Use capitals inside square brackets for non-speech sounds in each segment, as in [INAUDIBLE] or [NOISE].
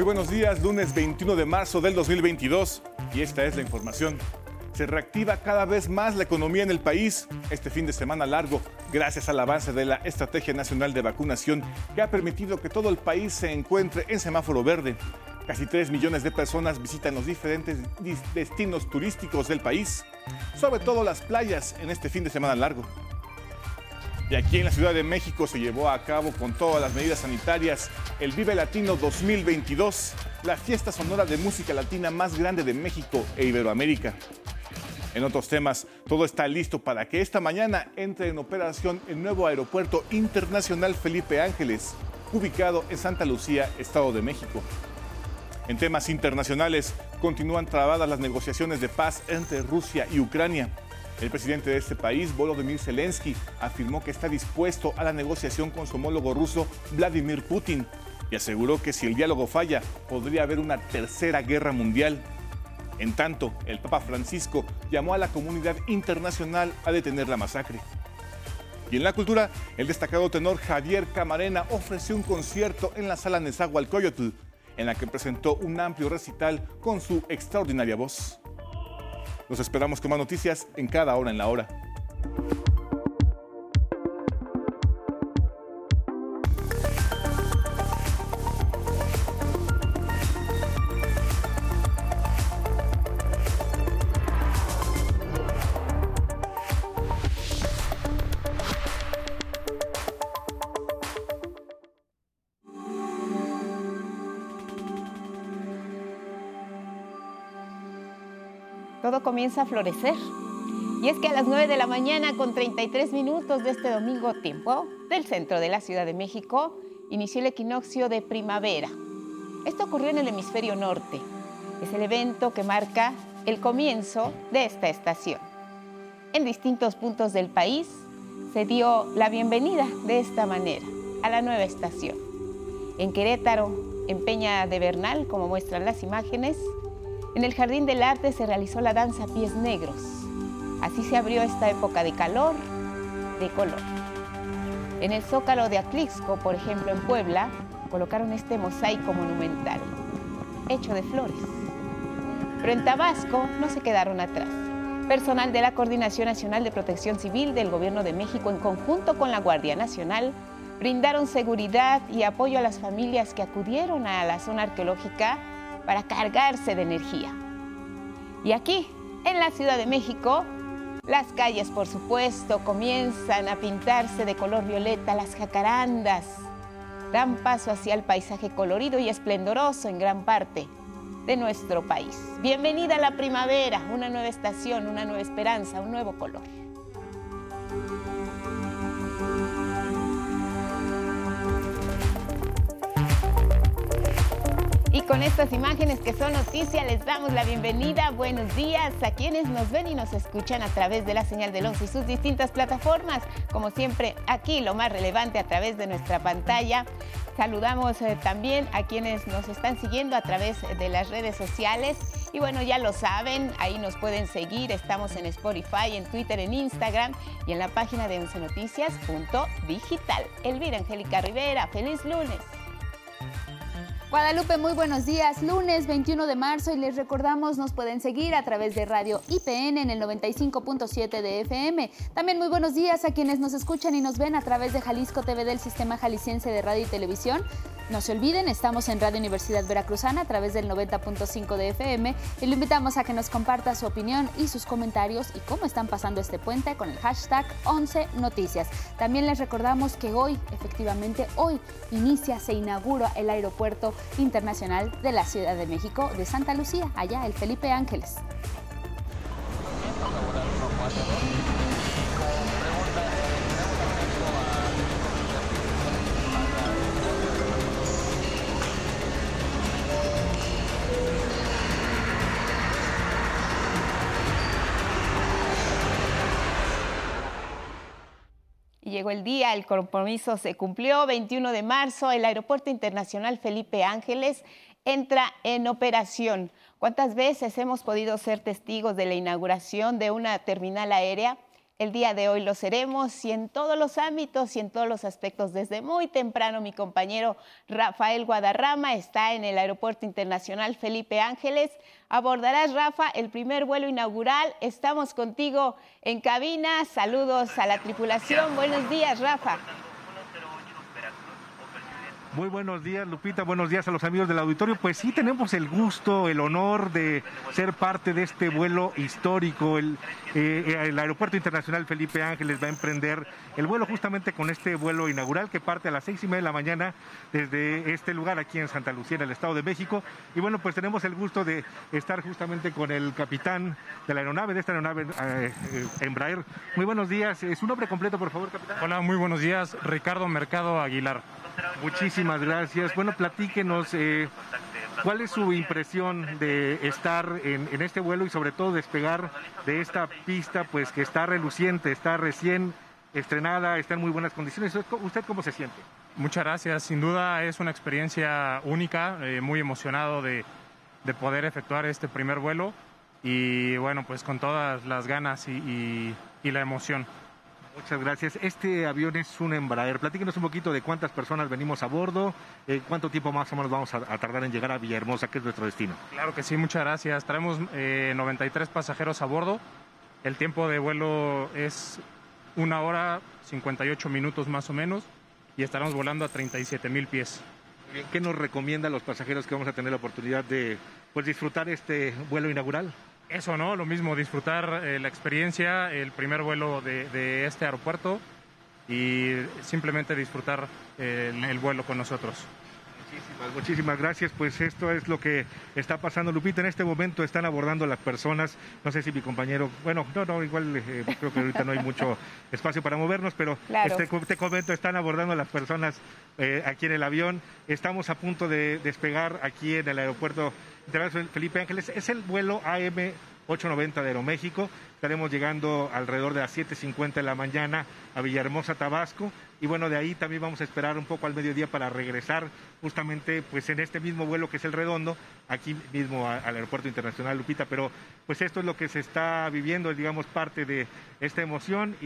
Muy buenos días, lunes 21 de marzo del 2022 y esta es la información. Se reactiva cada vez más la economía en el país este fin de semana largo gracias al avance de la Estrategia Nacional de Vacunación que ha permitido que todo el país se encuentre en semáforo verde. Casi 3 millones de personas visitan los diferentes destinos turísticos del país, sobre todo las playas en este fin de semana largo. Y aquí en la Ciudad de México se llevó a cabo con todas las medidas sanitarias el Vive Latino 2022, la fiesta sonora de música latina más grande de México e Iberoamérica. En otros temas, todo está listo para que esta mañana entre en operación el nuevo aeropuerto internacional Felipe Ángeles, ubicado en Santa Lucía, Estado de México. En temas internacionales, continúan trabadas las negociaciones de paz entre Rusia y Ucrania. El presidente de este país, Volodymyr Zelensky, afirmó que está dispuesto a la negociación con su homólogo ruso, Vladimir Putin, y aseguró que si el diálogo falla, podría haber una tercera guerra mundial. En tanto, el Papa Francisco llamó a la comunidad internacional a detener la masacre. Y en la cultura, el destacado tenor Javier Camarena ofreció un concierto en la sala Nezahualcóyotl, en la que presentó un amplio recital con su extraordinaria voz. Los esperamos con más noticias en cada hora en la hora. Comienza a florecer. Y es que a las 9 de la mañana, con 33 minutos de este domingo tiempo del centro de la Ciudad de México, inició el equinoccio de primavera. Esto ocurrió en el hemisferio norte. Es el evento que marca el comienzo de esta estación. En distintos puntos del país se dio la bienvenida de esta manera a la nueva estación. En Querétaro, en Peña de Bernal, como muestran las imágenes, en el Jardín del Arte se realizó la danza Pies Negros. Así se abrió esta época de calor, de color. En el Zócalo de Atlixco, por ejemplo, en Puebla, colocaron este mosaico monumental, hecho de flores. Pero en Tabasco no se quedaron atrás. Personal de la Coordinación Nacional de Protección Civil del Gobierno de México, en conjunto con la Guardia Nacional, brindaron seguridad y apoyo a las familias que acudieron a la zona arqueológica para cargarse de energía. Y aquí, en la Ciudad de México, las calles, por supuesto, comienzan a pintarse de color violeta, las jacarandas dan paso hacia el paisaje colorido y esplendoroso en gran parte de nuestro país. Bienvenida a la primavera, una nueva estación, una nueva esperanza, un nuevo color. Y con estas imágenes que son noticia, les damos la bienvenida. Buenos días a quienes nos ven y nos escuchan a través de la señal del 11 y sus distintas plataformas. Como siempre, aquí lo más relevante a través de nuestra pantalla. Saludamos eh, también a quienes nos están siguiendo a través de las redes sociales. Y bueno, ya lo saben, ahí nos pueden seguir. Estamos en Spotify, en Twitter, en Instagram y en la página de 11noticias.digital. Elvira Angélica Rivera, feliz lunes. Guadalupe, muy buenos días. Lunes 21 de marzo y les recordamos nos pueden seguir a través de Radio IPN en el 95.7 de FM. También muy buenos días a quienes nos escuchan y nos ven a través de Jalisco TV del Sistema Jalisciense de Radio y Televisión. No se olviden, estamos en Radio Universidad Veracruzana a través del 90.5 de FM y lo invitamos a que nos comparta su opinión y sus comentarios y cómo están pasando este puente con el hashtag 11 Noticias. También les recordamos que hoy, efectivamente hoy, inicia, se inaugura el aeropuerto internacional de la Ciudad de México de Santa Lucía, allá el Felipe Ángeles. Llegó el día, el compromiso se cumplió. 21 de marzo, el Aeropuerto Internacional Felipe Ángeles entra en operación. ¿Cuántas veces hemos podido ser testigos de la inauguración de una terminal aérea el día de hoy lo seremos y en todos los ámbitos y en todos los aspectos. Desde muy temprano mi compañero Rafael Guadarrama está en el Aeropuerto Internacional Felipe Ángeles. Abordarás, Rafa, el primer vuelo inaugural. Estamos contigo en cabina. Saludos a la tripulación. Buenos días, Rafa. Muy buenos días, Lupita. Buenos días a los amigos del auditorio. Pues sí, tenemos el gusto, el honor de ser parte de este vuelo histórico. El, eh, el Aeropuerto Internacional Felipe Ángeles va a emprender el vuelo justamente con este vuelo inaugural que parte a las seis y media de la mañana desde este lugar aquí en Santa Lucía, en el Estado de México. Y bueno, pues tenemos el gusto de estar justamente con el capitán de la aeronave, de esta aeronave eh, eh, Embraer. Muy buenos días. ¿Su nombre completo, por favor, capitán? Hola, muy buenos días. Ricardo Mercado Aguilar. Muchísimas gracias. Bueno, platíquenos, eh, ¿cuál es su impresión de estar en, este vuelo y sobre todo despegar de esta pista, pues que está reluciente, está recién estrenada, está en muy buenas condiciones? ¿Usted cómo se siente? Muchas gracias. Sin duda es una experiencia única, eh, muy emocionado de, de, poder efectuar este primer vuelo y bueno, pues con todas las ganas y la emoción. Muchas gracias. Este avión es un Embraer. Platíquenos un poquito de cuántas personas venimos a bordo, eh, cuánto tiempo más o menos vamos a, a, tardar en llegar a Villahermosa, que es nuestro destino. Claro que sí, muchas gracias. Traemos eh, 93 pasajeros a bordo. El tiempo de vuelo es una hora 58 minutos más o menos y estaremos volando a 37 mil pies. ¿Qué nos recomienda a los pasajeros que vamos a tener la oportunidad de pues, disfrutar este vuelo inaugural? Eso, ¿no? Lo mismo, disfrutar eh, la experiencia, el primer vuelo de, de, este aeropuerto y simplemente disfrutar eh, el, el vuelo con nosotros. Muchísimas, muchísimas gracias. Pues esto es lo que está pasando, Lupita. En este momento están abordando las personas. No sé si mi compañero, bueno, no, no, igual eh, creo que ahorita no hay mucho [LAUGHS] espacio para movernos, pero claro. este, te comento, están abordando las personas eh, aquí en el avión. Estamos a punto de despegar aquí en el aeropuerto Internacional Felipe Ángeles. Es el vuelo AM 890 de Aeroméxico. Estaremos llegando alrededor de las 7.50 de la mañana a Villahermosa, Tabasco. Y bueno, de ahí también vamos a esperar un poco al mediodía para regresar justamente pues en este mismo vuelo que es el redondo, aquí mismo al Aeropuerto Internacional Lupita. Pero pues esto es lo que se está viviendo, digamos parte de esta emoción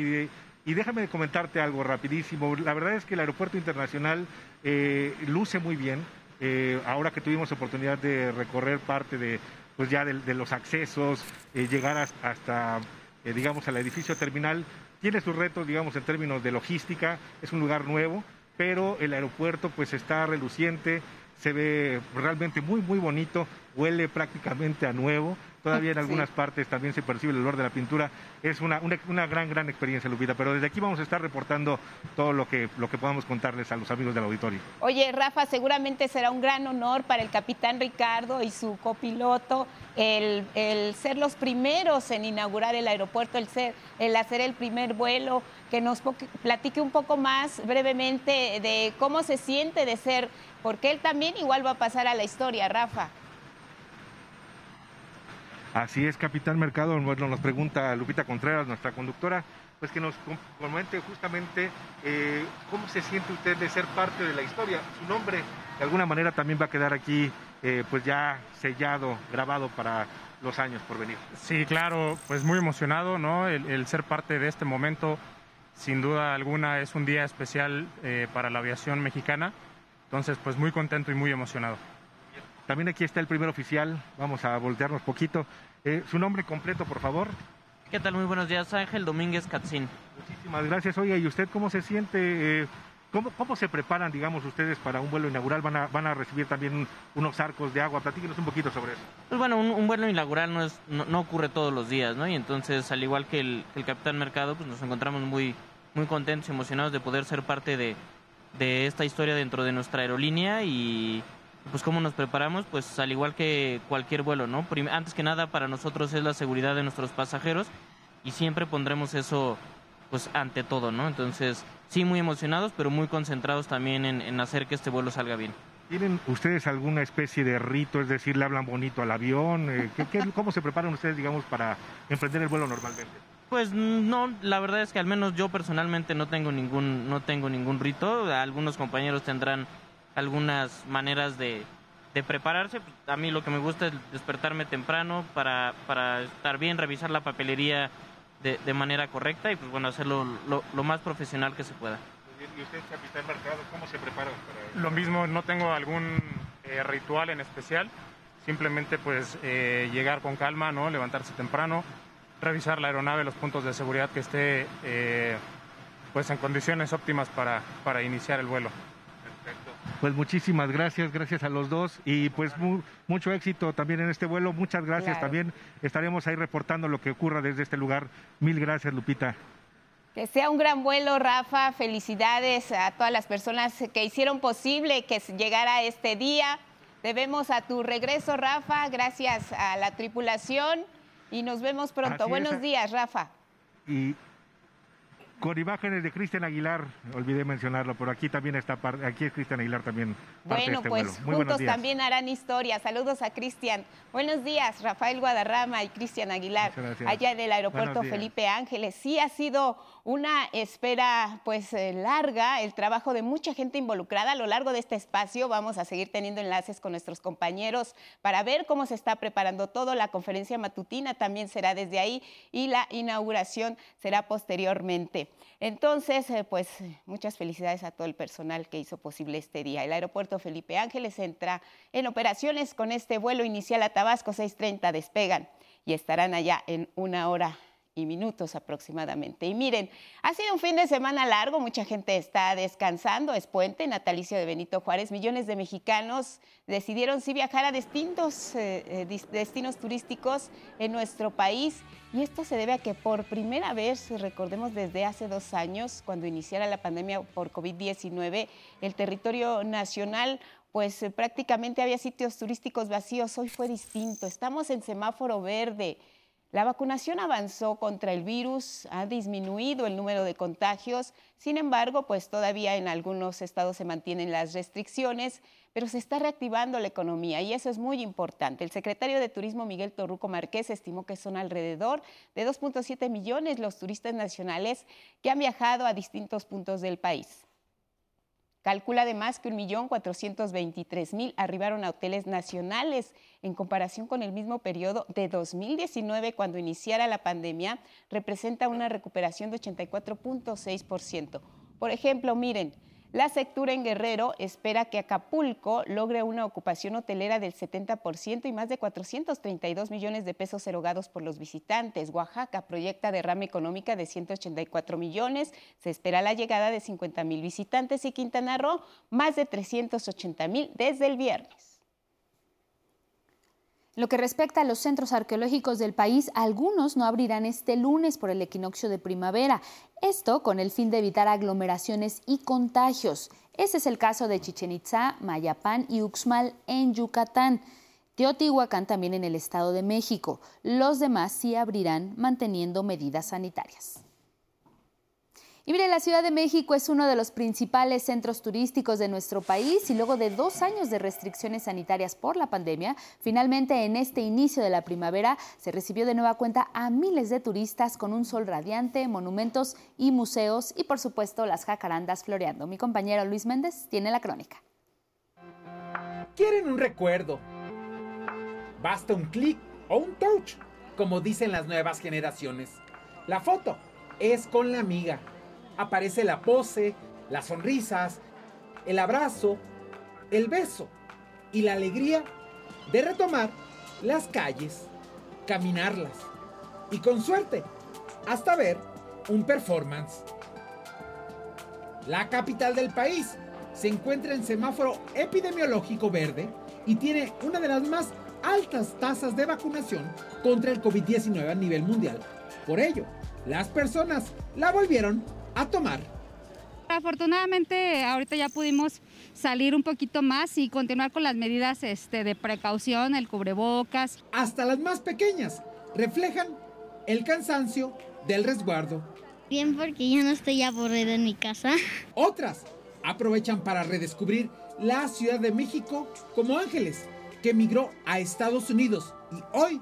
y déjame comentarte algo rapidísimo. La verdad es que el Aeropuerto Internacional eh, luce muy bien. Eh, ahora que tuvimos oportunidad de recorrer parte de, pues ya de, de los accesos, eh, llegar hasta, eh, digamos, al edificio terminal, tiene sus retos, digamos, en términos de logística, es un lugar nuevo, pero el aeropuerto pues está reluciente, se ve realmente muy, muy bonito, huele prácticamente a nuevo, todavía en algunas sí. partes también se percibe el olor de la pintura. Es una, una, una, gran, gran experiencia, Lupita, pero desde aquí vamos a estar reportando todo lo que, lo que podamos contarles a los amigos del auditorio. Oye, Rafa, seguramente será un gran honor para el capitán Ricardo y su copiloto el, el ser los primeros en inaugurar el aeropuerto, el, ser, el hacer el primer vuelo, que nos platique un poco más brevemente de cómo se siente de ser, porque él también igual va a pasar a la historia, Rafa. Así es, Capitán Mercado. Nos pregunta Lupita Contreras, nuestra conductora, pues que nos comente justamente eh, cómo se siente usted de ser parte de la historia. Su nombre, de alguna manera, también va a quedar aquí, eh, pues ya sellado, grabado para los años por venir. Sí, claro, pues muy emocionado, ¿no? El, el ser parte de este momento, sin duda alguna, es un día especial eh, para la aviación mexicana. Entonces, pues muy contento y muy emocionado. También aquí está el primer oficial, vamos a voltearnos poquito. Eh, su nombre completo, por favor. ¿Qué tal? Muy buenos días, Ángel Domínguez Catzín. Muchísimas gracias. Oiga, ¿y usted cómo se siente? Eh, ¿cómo, ¿cómo, se preparan, digamos, ustedes para un vuelo inaugural? ¿Van a, van a recibir también unos arcos de agua? Platíquenos un poquito sobre eso. Pues bueno, un, un vuelo inaugural no, es, no, no, ocurre todos los días, ¿no? Y entonces, al igual que el, el Capitán Mercado, pues nos encontramos muy, muy contentos y emocionados de poder ser parte de, de esta historia dentro de nuestra aerolínea y pues cómo nos preparamos, pues al igual que cualquier vuelo, ¿no? Antes que nada para nosotros es la seguridad de nuestros pasajeros y siempre pondremos eso pues ante todo, ¿no? Entonces, sí muy emocionados, pero muy concentrados también en, en hacer que este vuelo salga bien. ¿Tienen ustedes alguna especie de rito, es decir, le hablan bonito al avión? Eh, ¿qué, qué, ¿Cómo se preparan ustedes, digamos, para emprender el vuelo normalmente? Pues no, la verdad es que al menos yo personalmente no tengo ningún, no tengo ningún rito. Algunos compañeros tendrán algunas maneras de, de, prepararse. A mí lo que me gusta es despertarme temprano para, para estar bien, revisar la papelería de, manera correcta y pues bueno, hacerlo lo, más profesional que se pueda. ¿Y usted, capitán Mercado, cómo se prepara para Lo mismo, no tengo algún eh, ritual en especial, simplemente pues eh, llegar con calma, ¿no? levantarse temprano, revisar la aeronave, los puntos de seguridad que esté eh, pues en condiciones óptimas para, para iniciar el vuelo. Pues muchísimas gracias, gracias a los dos y pues mucho éxito también en este vuelo. Muchas gracias también. Estaremos ahí reportando lo que ocurra desde este lugar. Mil gracias, Lupita. Que sea un gran vuelo, Rafa. Felicidades a todas las personas que hicieron posible que llegara este día. Debemos a tu regreso, Rafa. Gracias a la tripulación y nos vemos pronto. Buenos días, Rafa. Y con imágenes de Cristian Aguilar, olvidé mencionarlo, pero aquí también está, aquí es Cristian Aguilar también. bueno, este pues juntos también harán historia. Saludos a Cristian. Buenos días, Rafael Guadarrama y Cristian Aguilar, allá del aeropuerto Felipe Ángeles. Sí ha sido una espera pues eh, larga, el trabajo de mucha gente involucrada a lo largo de este espacio. Vamos a seguir teniendo enlaces con nuestros compañeros para ver cómo se está preparando todo. La conferencia matutina también será desde ahí y la inauguración será posteriormente. Entonces, eh, pues muchas felicidades a todo el personal que hizo posible este día. El aeropuerto Felipe Ángeles entra en operaciones con este vuelo inicial a Tabasco 6.30, despegan y estarán allá en una hora y minutos aproximadamente. Y miren, ha sido un fin de semana largo, mucha gente está descansando, es puente, natalicio de Benito Juárez, millones de mexicanos decidieron sí viajar a distintos eh, eh, destinos turísticos en nuestro país y esto se debe a que por primera vez, recordemos desde hace dos años, cuando iniciara la pandemia por COVID-19, el territorio nacional pues eh, prácticamente había sitios turísticos vacíos, hoy fue distinto, estamos en semáforo verde. La vacunación avanzó contra el virus, ha disminuido el número de contagios, sin embargo, pues todavía en algunos estados se mantienen las restricciones, pero se está reactivando la economía y eso es muy importante. El secretario de Turismo Miguel Torruco Márquez estimó que son alrededor de 2.7 millones los turistas nacionales que han viajado a distintos puntos del país. Calcula además que 1.423.000 arribaron a hoteles nacionales en comparación con el mismo periodo de 2019 cuando iniciara la pandemia, representa una recuperación de 84.6%. Por ejemplo, miren, la sectura en Guerrero espera que Acapulco logre una ocupación hotelera del 70% y más de 432 millones de pesos erogados por los visitantes. Oaxaca proyecta derrama económica de 184 millones. Se espera la llegada de 50 mil visitantes y Quintana Roo más de 380 mil desde el viernes. Lo que respecta a los centros arqueológicos del país, algunos no abrirán este lunes por el equinoccio de primavera. Esto con el fin de evitar aglomeraciones y contagios. Ese es el caso de Chichen Itza, Mayapán y Uxmal en Yucatán. Teotihuacán también en el Estado de México. Los demás sí abrirán manteniendo medidas sanitarias. Y mire, la Ciudad de México es uno de los principales centros turísticos de nuestro país y luego de dos años de restricciones sanitarias por la pandemia, finalmente en este inicio de la primavera se recibió de nueva cuenta a miles de turistas con un sol radiante, monumentos y museos y por supuesto las jacarandas floreando. Mi compañero Luis Méndez tiene la crónica. ¿Quieren un recuerdo? Basta un clic o un touch, como dicen las nuevas generaciones. La foto es con la amiga aparece la pose, las sonrisas, el abrazo, el beso y la alegría de retomar las calles, caminarlas y con suerte hasta ver un performance. La capital del país se encuentra en semáforo epidemiológico verde y tiene una de las más altas tasas de vacunación contra el COVID-19 a nivel mundial. Por ello, las personas la volvieron a tomar. Afortunadamente ahorita ya pudimos salir un poquito más y continuar con las medidas este, de precaución, el cubrebocas. Hasta las más pequeñas reflejan el cansancio del resguardo. Bien porque ya no estoy aburrida en mi casa. Otras aprovechan para redescubrir la Ciudad de México como Ángeles, que emigró a Estados Unidos y hoy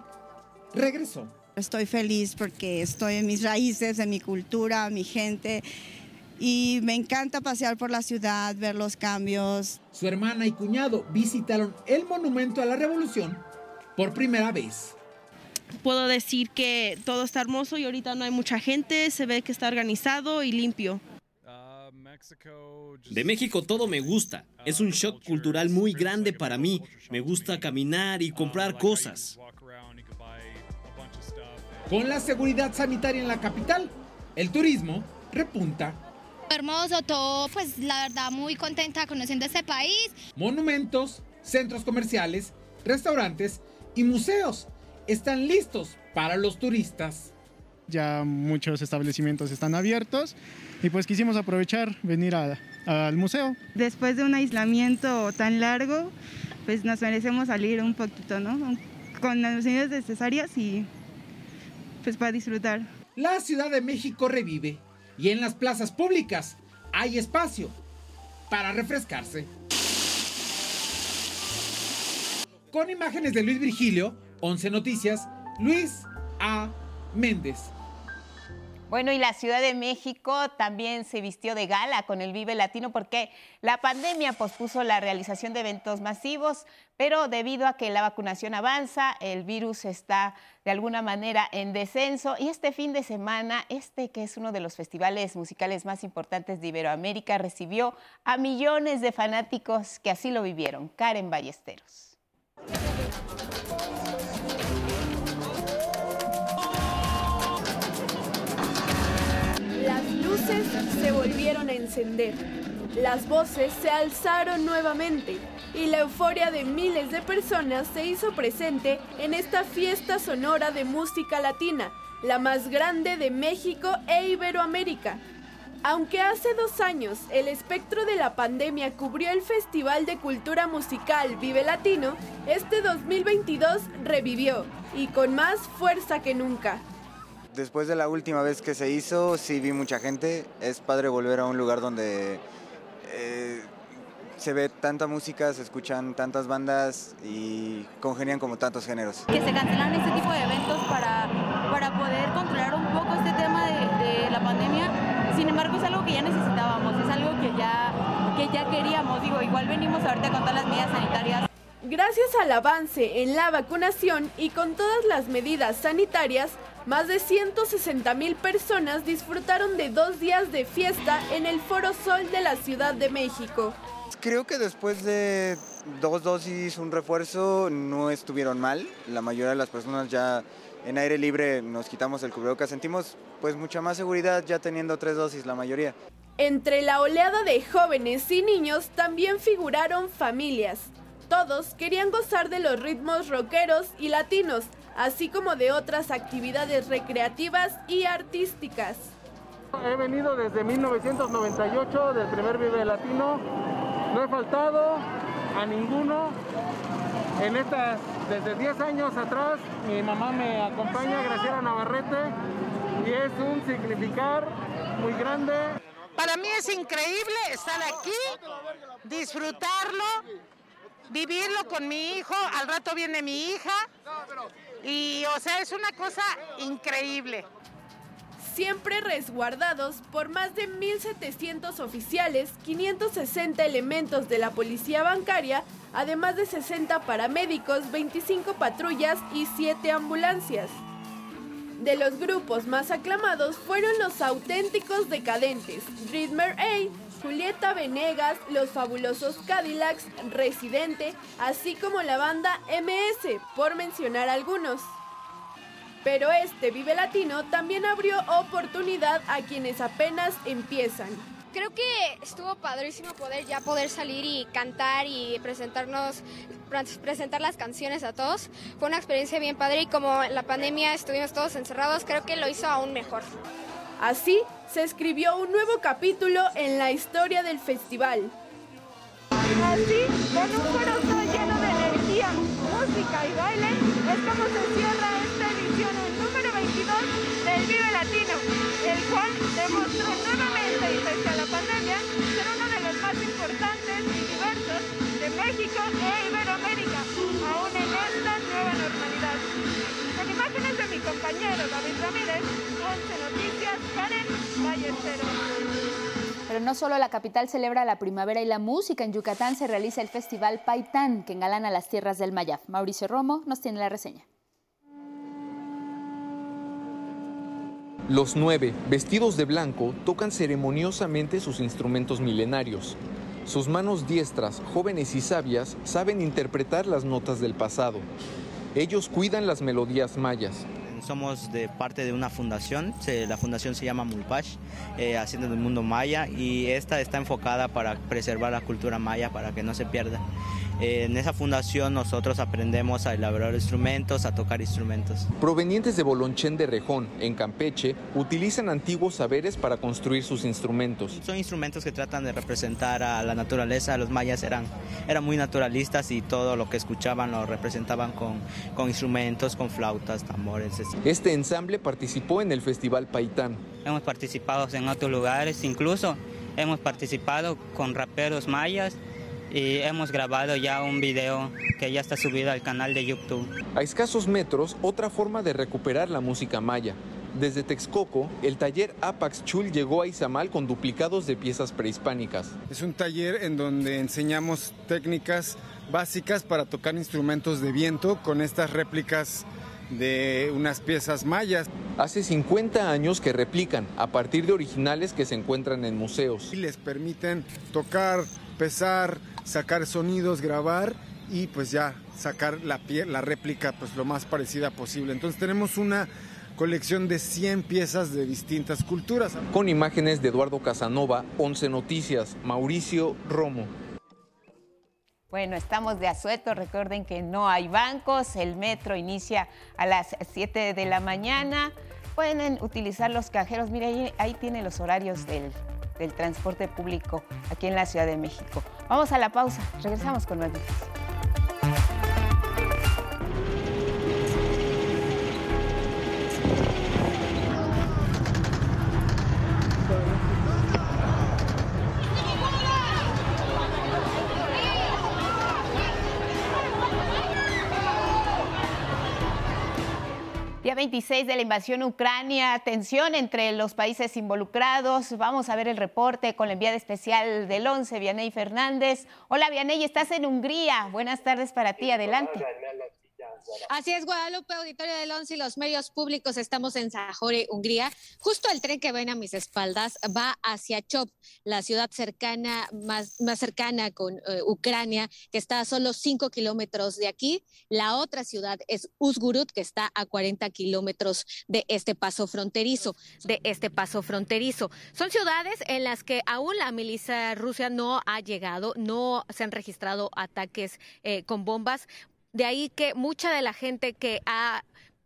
regresó. Estoy feliz porque estoy en mis raíces, en mi cultura, mi gente y me encanta pasear por la ciudad, ver los cambios. Su hermana y cuñado visitaron el monumento a la revolución por primera vez. puedo decir que todo está hermoso y ahorita no hay mucha gente, se ve que está organizado y limpio. De México todo me gusta. Es un shock cultural muy grande para mí. Me gusta caminar y comprar cosas. Con la seguridad sanitaria en la capital, el turismo repunta. Hermoso todo, pues la verdad muy contenta conociendo este país. Monumentos, centros comerciales, restaurantes y museos están listos para los turistas. Ya muchos establecimientos están abiertos y pues quisimos aprovechar venir al museo. Después de un aislamiento tan largo, pues nos merecemos salir un poquito, ¿no? Con las medidas necesarias y pues para disfrutar. La Ciudad de México revive y en las plazas públicas hay espacio para refrescarse. Con imágenes de Luis Virgilio, 11 Noticias, Luis A. Méndez. Bueno, y la Ciudad de México también se vistió de gala con el Vive Latino porque la pandemia pospuso la realización de eventos masivos, pero debido a que la vacunación avanza, el virus está de alguna manera en descenso y este fin de semana, este que es uno de los festivales musicales más importantes de Iberoamérica, recibió a millones de fanáticos que así lo vivieron. Karen Ballesteros. Se volvieron a encender. Las voces se alzaron nuevamente y la euforia de miles de personas se hizo presente en esta fiesta sonora de música latina, la más grande de México e Iberoamérica. Aunque hace dos años el espectro de la pandemia cubrió el Festival de Cultura Musical Vive Latino, este 2022 revivió y con más fuerza que nunca. Después de la última vez que se hizo, sí vi mucha gente. Es padre volver a un lugar donde eh, se ve tanta música, se escuchan tantas bandas y congenian como tantos géneros. Que se cancelaron este tipo de eventos para, para poder controlar un poco este tema de, la pandemia. Sin embargo, es algo que ya necesitábamos, es algo que ya, que ya queríamos. Digo, igual venimos ahorita con todas las medidas sanitarias. Gracias al avance en la vacunación y con todas las medidas sanitarias, más de 160 mil personas disfrutaron de dos días de fiesta en el Foro Sol de la Ciudad de México. Creo que después de dos dosis, un refuerzo, no estuvieron mal. La mayoría de las personas ya en aire libre nos quitamos el cubrebocas. Sentimos pues mucha más seguridad ya teniendo tres dosis, la mayoría. Entre la oleada de jóvenes y niños también figuraron familias. Todos querían gozar de los ritmos rockeros y latinos, así como de otras actividades recreativas y artísticas. He venido desde 1998, del primer Vive Latino. No he faltado a ninguno. En estas, desde 10 años atrás, mi mamá me acompaña, Graciela Navarrete, y es un significar muy grande. Para mí es increíble estar aquí, disfrutarlo, vivirlo con mi hijo. Al rato viene mi hija y, o sea, es una cosa increíble. Siempre resguardados por más de 1.700 oficiales, 560 elementos de la policía bancaria, además de 60 paramédicos, 25 patrullas y 7 ambulancias. De los grupos más aclamados fueron los auténticos decadentes, Ritmer A, Julieta Venegas, Los Fabulosos Cadillacs, Residente, así como la banda MS, por mencionar algunos. Pero este Vive Latino también abrió oportunidad a quienes apenas empiezan. Creo que estuvo padrísimo poder ya poder salir y cantar y presentarnos, presentar las canciones a todos. Fue una experiencia bien padre y como en la pandemia estuvimos todos encerrados, creo que lo hizo aún mejor. Así se escribió un nuevo capítulo en la historia del festival. Así, con un corazón lleno de energía, música y baile, es como se cierra esta edición el número 22 del Vive Latino, el cual demostró nuevamente y pese a la pandemia ser uno de los más importantes y diversos de México e Iberoamérica, aún en esta nueva normalidad. Con imágenes de mi compañero David Ramírez, Pero no solo la capital celebra la primavera y la música, en Yucatán se realiza el festival Paitán, que engalana las tierras del Mayaf. Mauricio Romo nos tiene la reseña. Los nueve, vestidos de blanco, tocan ceremoniosamente sus instrumentos milenarios. Sus manos diestras, jóvenes y sabias, saben interpretar las notas del pasado. Ellos cuidan las melodías mayas, somos de parte de una fundación, la fundación se llama Mulpash, eh, Haciendo del Mundo Maya, y esta está enfocada para preservar la cultura maya, para que no se pierda. Eh, en esa fundación nosotros aprendemos a elaborar instrumentos, a tocar instrumentos. Provenientes de Bolonchén de Rejón, en Campeche, utilizan antiguos saberes para construir sus instrumentos. Son instrumentos que tratan de representar a la naturaleza. Los mayas eran, eran muy naturalistas y todo lo que escuchaban lo representaban con, con instrumentos, con flautas, tambores. Este ensamble participó en el Festival Paitán. Hemos participado en otros lugares, incluso hemos participado con raperos mayas y hemos grabado ya un video que ya está subido al canal de YouTube. A escasos metros, otra forma de recuperar la música maya. Desde Texcoco, el taller Apax Chul llegó a Izamal con duplicados de piezas prehispánicas. Es un taller en donde enseñamos técnicas básicas para tocar instrumentos de viento con estas réplicas de unas piezas mayas. Hace 50 años que replican a partir de originales que se encuentran en museos. Y les permiten tocar, pesar, sacar sonidos, grabar y pues ya sacar la, la réplica pues lo más parecida posible. Entonces tenemos una colección de 100 piezas de distintas culturas. Con imágenes de Eduardo Casanova, 11 Noticias, Mauricio Romo. Bueno, estamos de asueto. Recuerden que no hay bancos. El metro inicia a las 7 de la mañana. Pueden utilizar los cajeros. Mire, ahí, ahí tiene los horarios del, del transporte público aquí en la Ciudad de México. Vamos a la pausa, regresamos con más noticias. Día 26 de la invasión Ucrania, tensión entre los países involucrados. Vamos a ver el reporte con la enviada especial del 11, Vianey Fernández. Hola Vianey, estás en Hungría. Buenas tardes para ti, adelante. Así es, Guadalupe, auditorio del ONCE y los medios públicos. Estamos en Sajore, Hungría. Justo el tren que ven a mis espaldas va hacia Chop, la ciudad cercana, más, más cercana con eh, Ucrania, que está a solo 5 kilómetros de aquí. La otra ciudad es Uzgurut, que está a 40 kilómetros de este paso fronterizo, de este paso fronterizo. Son ciudades en las que aún la milicia rusa no ha llegado, no se han registrado ataques eh, con bombas. De ahí que mucha de la gente que ha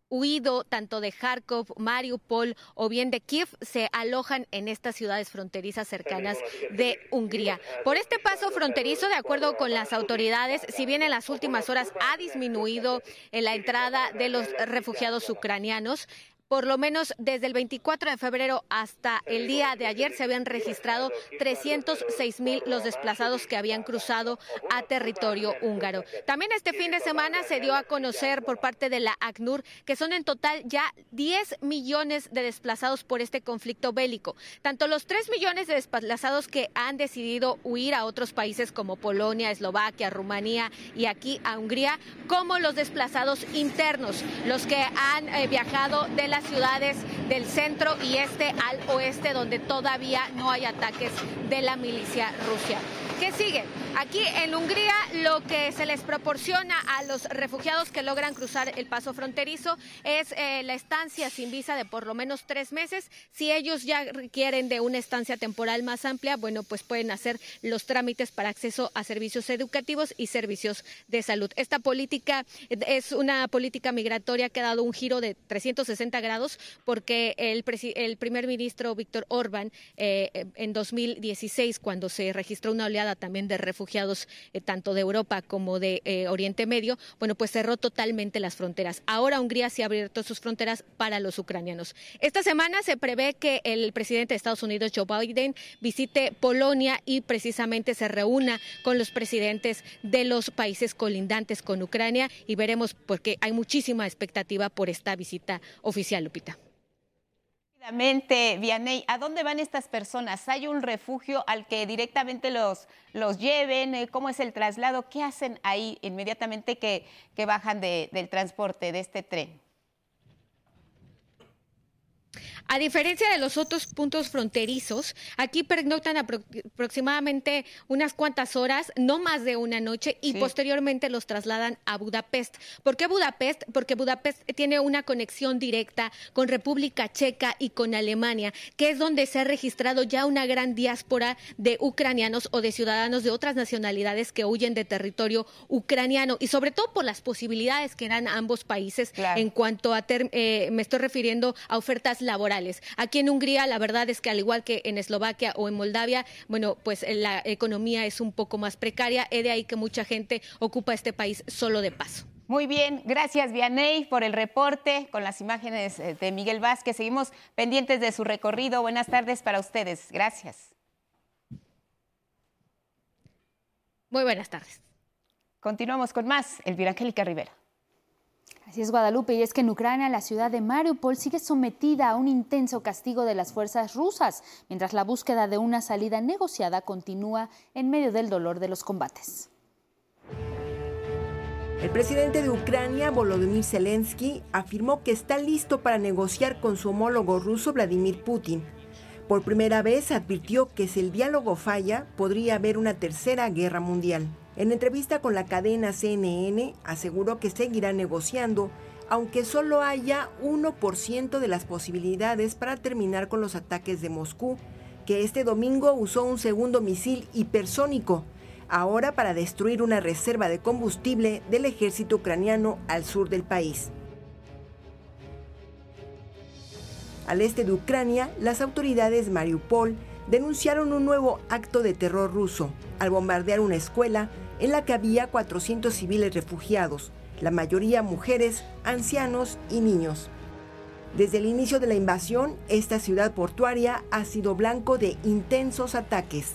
huido tanto de Kharkov, Mariupol o bien de Kiev se alojan en estas ciudades fronterizas cercanas de Hungría. Por este paso fronterizo, de acuerdo con las autoridades, si bien en las últimas horas ha disminuido la entrada de los refugiados ucranianos, por lo menos desde el 24 de febrero hasta el día de ayer se habían registrado 306 mil los desplazados que habían cruzado a territorio húngaro. También este fin de semana se dio a conocer por parte de la ACNUR que son en total ya 10 millones de desplazados por este conflicto bélico. Tanto los 3 millones de desplazados que han decidido huir a otros países como Polonia, Eslovaquia, Rumanía y aquí a Hungría, como los desplazados internos, los que han eh, viajado de la ciudades del centro y este al oeste, donde todavía no hay ataques de la milicia rusa. ¿Qué sigue? Aquí en Hungría lo que se les proporciona a los refugiados que logran cruzar el paso fronterizo es eh, la estancia sin visa de por lo menos tres meses. Si ellos ya requieren de una estancia temporal más amplia, bueno, pues pueden hacer los trámites para acceso a servicios educativos y servicios de salud. Esta política es una política migratoria que ha dado un giro de 360 grados porque el, el primer ministro Víctor Orbán eh, en 2016, cuando se registró una oleada también de refugiados eh, tanto de Europa como de eh, Oriente Medio, bueno, pues cerró totalmente las fronteras. Ahora Hungría se ha abierto sus fronteras para los ucranianos. Esta semana se prevé que el presidente de Estados Unidos, Joe Biden, visite Polonia y precisamente se reúna con los presidentes de los países colindantes con Ucrania y veremos porque hay muchísima expectativa por esta visita oficial, Lupita. Vianey, ¿a dónde van estas personas? ¿Hay un refugio al que directamente los, los lleven? Eh, ¿Cómo es el traslado? ¿Qué hacen ahí inmediatamente que, que bajan de, del transporte, de este tren? A diferencia de los otros puntos fronterizos, aquí pernoctan aproximadamente unas cuantas horas, no más de una noche, y posteriormente los trasladan a Budapest. ¿Por qué Budapest? Porque Budapest tiene una conexión directa con República Checa y con Alemania, que es donde se ha registrado ya una gran diáspora de ucranianos o de ciudadanos de otras nacionalidades que huyen de territorio ucraniano, y sobre todo por las posibilidades que dan ambos países en cuanto a, eh, me estoy refiriendo a ofertas laborales. Aquí en Hungría, la verdad es que al igual que en Eslovaquia o en Moldavia, bueno, pues eh, la economía es un poco más precaria. Es de ahí que mucha gente ocupa este país solo de paso. Muy bien, gracias Vianey por el reporte con las imágenes eh, de Miguel Vázquez. Seguimos pendientes de su recorrido. Buenas tardes para ustedes. Gracias. Muy buenas tardes. Continuamos con más. Elvira Angélica Rivera. Así es, Guadalupe, y es que en Ucrania la ciudad de Mariupol sigue sometida a un intenso castigo de las fuerzas rusas, mientras la búsqueda de una salida negociada continúa en medio del dolor de los combates. El presidente de Ucrania, Volodymyr Zelensky, afirmó que está listo para negociar con su homólogo ruso Vladimir Putin. Por primera vez advirtió que si el diálogo falla, podría haber una tercera guerra mundial. En entrevista con la cadena CNN, aseguró que seguirá negociando, aunque solo haya 1% de las posibilidades para terminar con los ataques de Moscú, que este domingo usó un segundo misil hipersónico, ahora para destruir una reserva de combustible del ejército ucraniano al sur del país. Al este de Ucrania, las autoridades Mariupol denunciaron un nuevo acto de terror ruso al bombardear una escuela en la que había 400 civiles refugiados, la mayoría mujeres, ancianos y niños. Desde el inicio de la invasión, esta ciudad portuaria ha sido blanco de intensos ataques.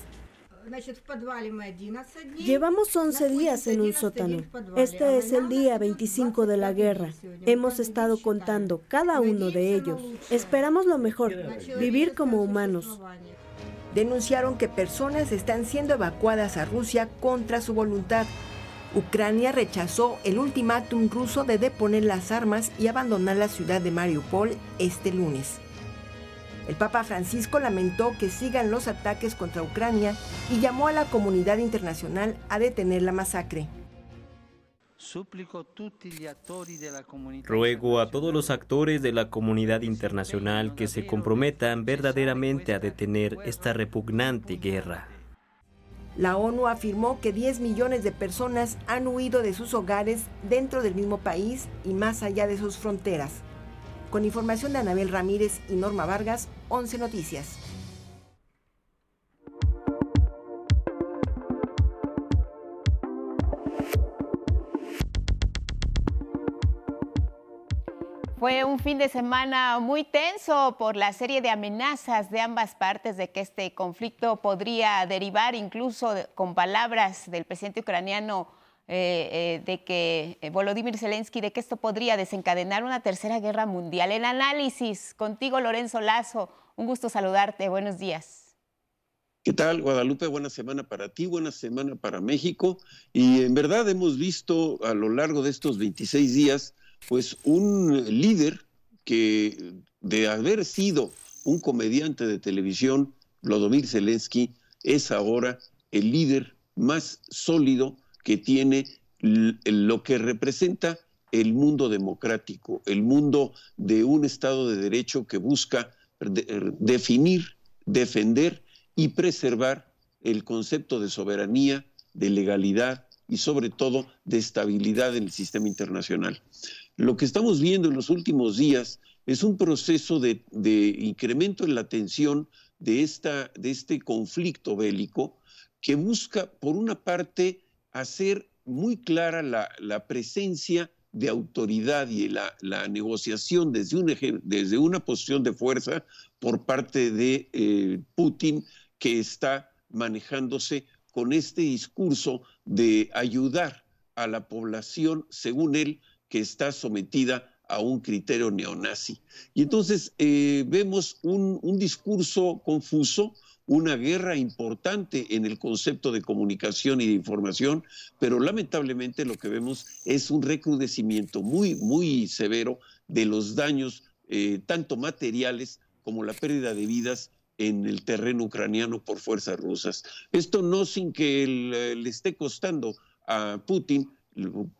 Llevamos 11 días en un sótano. Este es el día 25 de la guerra. Hemos estado contando cada uno de ellos. Esperamos lo mejor, vivir como humanos denunciaron que personas están siendo evacuadas a Rusia contra su voluntad. Ucrania rechazó el ultimátum ruso de deponer las armas y abandonar la ciudad de Mariupol este lunes. El Papa Francisco lamentó que sigan los ataques contra Ucrania y llamó a la comunidad internacional a detener la masacre. Ruego a todos los actores de la comunidad internacional que se comprometan verdaderamente a detener esta repugnante guerra. La ONU afirmó que 10 millones de personas han huido de sus hogares dentro del mismo país y más allá de sus fronteras. Con información de Anabel Ramírez y Norma Vargas, 11 Noticias. Fue un fin de semana muy tenso por la serie de amenazas de ambas partes de que este conflicto podría derivar incluso con palabras del presidente ucraniano eh, eh, de que eh, Volodymyr Zelensky, de que esto podría desencadenar una tercera guerra mundial. El análisis contigo, Lorenzo Lazo. Un gusto saludarte. Buenos días. ¿Qué tal, Guadalupe? Buena semana para ti, buena semana para México. Y en verdad hemos visto a lo largo de estos 26 días pues un líder que de haber sido un comediante de televisión, Vladimir Zelensky, es ahora el líder más sólido que tiene lo que representa el mundo democrático, el mundo de un Estado de Derecho que busca definir, defender y preservar el concepto de soberanía, de legalidad y sobre todo de estabilidad en el sistema internacional. Lo que estamos viendo en los últimos días es un proceso de, incremento en la tensión de, esta, de este conflicto bélico que busca, por una parte, hacer muy clara la, presencia de autoridad y la, negociación desde, un, desde, una posición de fuerza por parte de eh, Putin, que está manejándose con este discurso de ayudar a la población, según él, que está sometida a un criterio neonazi. Y entonces eh, vemos un, discurso confuso, una guerra importante en el concepto de comunicación y de información, pero lamentablemente lo que vemos es un recrudecimiento muy, muy severo de los daños eh, tanto materiales como la pérdida de vidas en el terreno ucraniano por fuerzas rusas. Esto no sin que le esté costando a Putin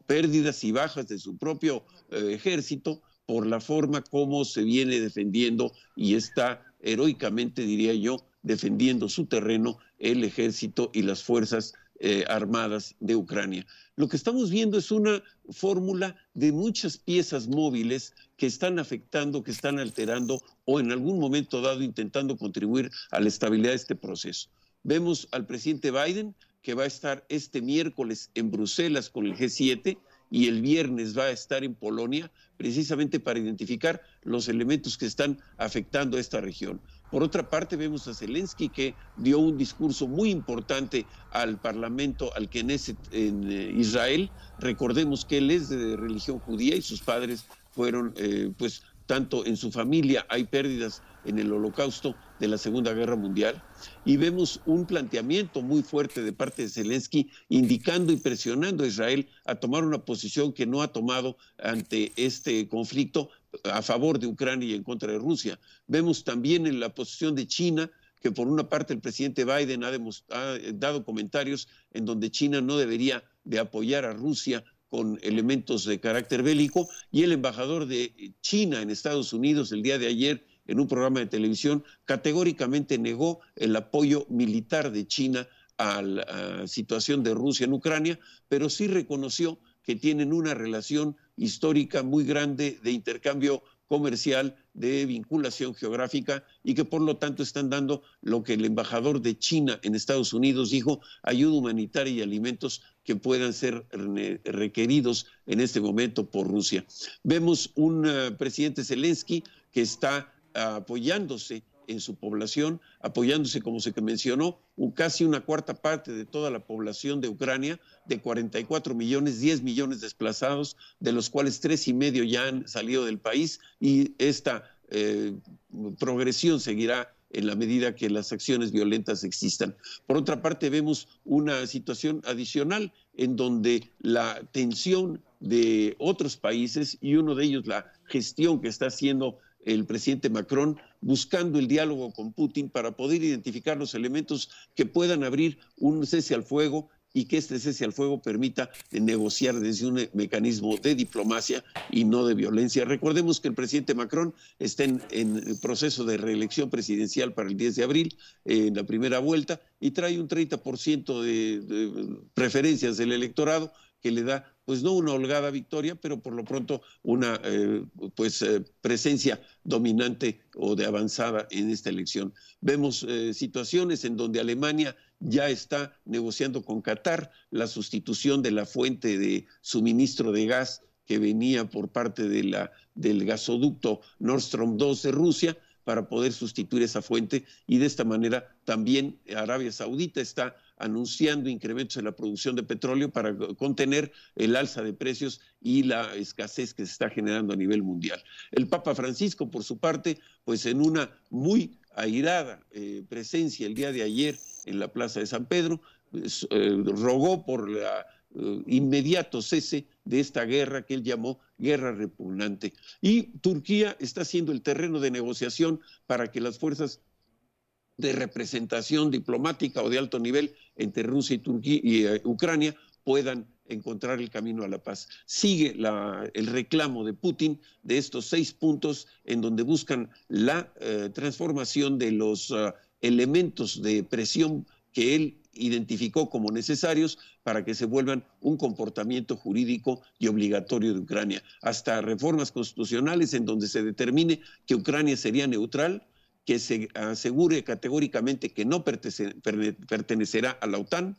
pérdidas y bajas de su propio eh, ejército por la forma como se viene defendiendo y está heroicamente, diría yo, defendiendo su terreno el ejército y las fuerzas eh, armadas de Ucrania. Lo que estamos viendo es una fórmula de muchas piezas móviles que están afectando, que están alterando o en algún momento dado intentando contribuir a la estabilidad de este proceso. Vemos al presidente Biden que va a estar este miércoles en Bruselas con el G7 y el viernes va a estar en Polonia precisamente para identificar los elementos que están afectando a esta región. Por otra parte, vemos a Zelensky que dio un discurso muy importante al Parlamento, al Knesset en eh, Israel. Recordemos que él es de religión judía y sus padres fueron, eh, pues, tanto en su familia hay pérdidas en el holocausto de la Segunda Guerra Mundial y vemos un planteamiento muy fuerte de parte de Zelensky indicando y presionando a Israel a tomar una posición que no ha tomado ante este conflicto a favor de Ucrania y en contra de Rusia. Vemos también en la posición de China que por una parte el presidente Biden ha, ha dado comentarios en donde China no debería de apoyar a Rusia con elementos de carácter bélico y el embajador de China en Estados Unidos el día de ayer en un programa de televisión categóricamente negó el apoyo militar de China a la situación de Rusia en Ucrania, pero sí reconoció que tienen una relación histórica muy grande de intercambio comercial, de vinculación geográfica y que por lo tanto están dando lo que el embajador de China en Estados Unidos dijo, ayuda humanitaria y alimentos que puedan ser requeridos en este momento por Rusia. Vemos un eh, presidente Zelensky que está apoyándose en su población, apoyándose, como se mencionó, casi una cuarta parte de toda la población de Ucrania, de 44 millones, 10 millones desplazados, de los cuales tres y medio ya han salido del país y esta eh, progresión seguirá en la medida que las acciones violentas existan. Por otra parte, vemos una situación adicional en donde la tensión de otros países y uno de ellos la gestión que está haciendo el presidente Macron buscando el diálogo con Putin para poder identificar los elementos que puedan abrir un cese al fuego y que este cese al fuego permita negociar desde un mecanismo de diplomacia y no de violencia. Recordemos que el presidente Macron está en, en proceso de reelección presidencial para el 10 de abril, en la primera vuelta, y trae un 30% de, de preferencias del electorado que le da pues no una holgada victoria, pero por lo pronto una eh, pues eh, presencia dominante o de avanzada en esta elección. Vemos eh, situaciones en donde Alemania ya está negociando con Qatar la sustitución de la fuente de suministro de gas que venía por parte de la, del gasoducto Nord Stream 2 de Rusia para poder sustituir esa fuente y de esta manera también Arabia Saudita está anunciando incrementos en la producción de petróleo para contener el alza de precios y la escasez que se está generando a nivel mundial. El Papa Francisco, por su parte, pues en una muy airada eh, presencia el día de ayer en la Plaza de San Pedro, pues, eh, rogó por el eh, inmediato cese de esta guerra que él llamó guerra repugnante. Y Turquía está siendo el terreno de negociación para que las fuerzas de representación diplomática o de alto nivel entre Rusia y, Turquía, y eh, Ucrania puedan encontrar el camino a la paz. Sigue el reclamo de Putin de estos seis puntos en donde buscan la eh, transformación de los eh, elementos de presión que él identificó como necesarios para que se vuelvan un comportamiento jurídico y obligatorio de Ucrania, hasta reformas constitucionales en donde se determine que Ucrania sería neutral que se asegure categóricamente que no pertenecerá a la OTAN,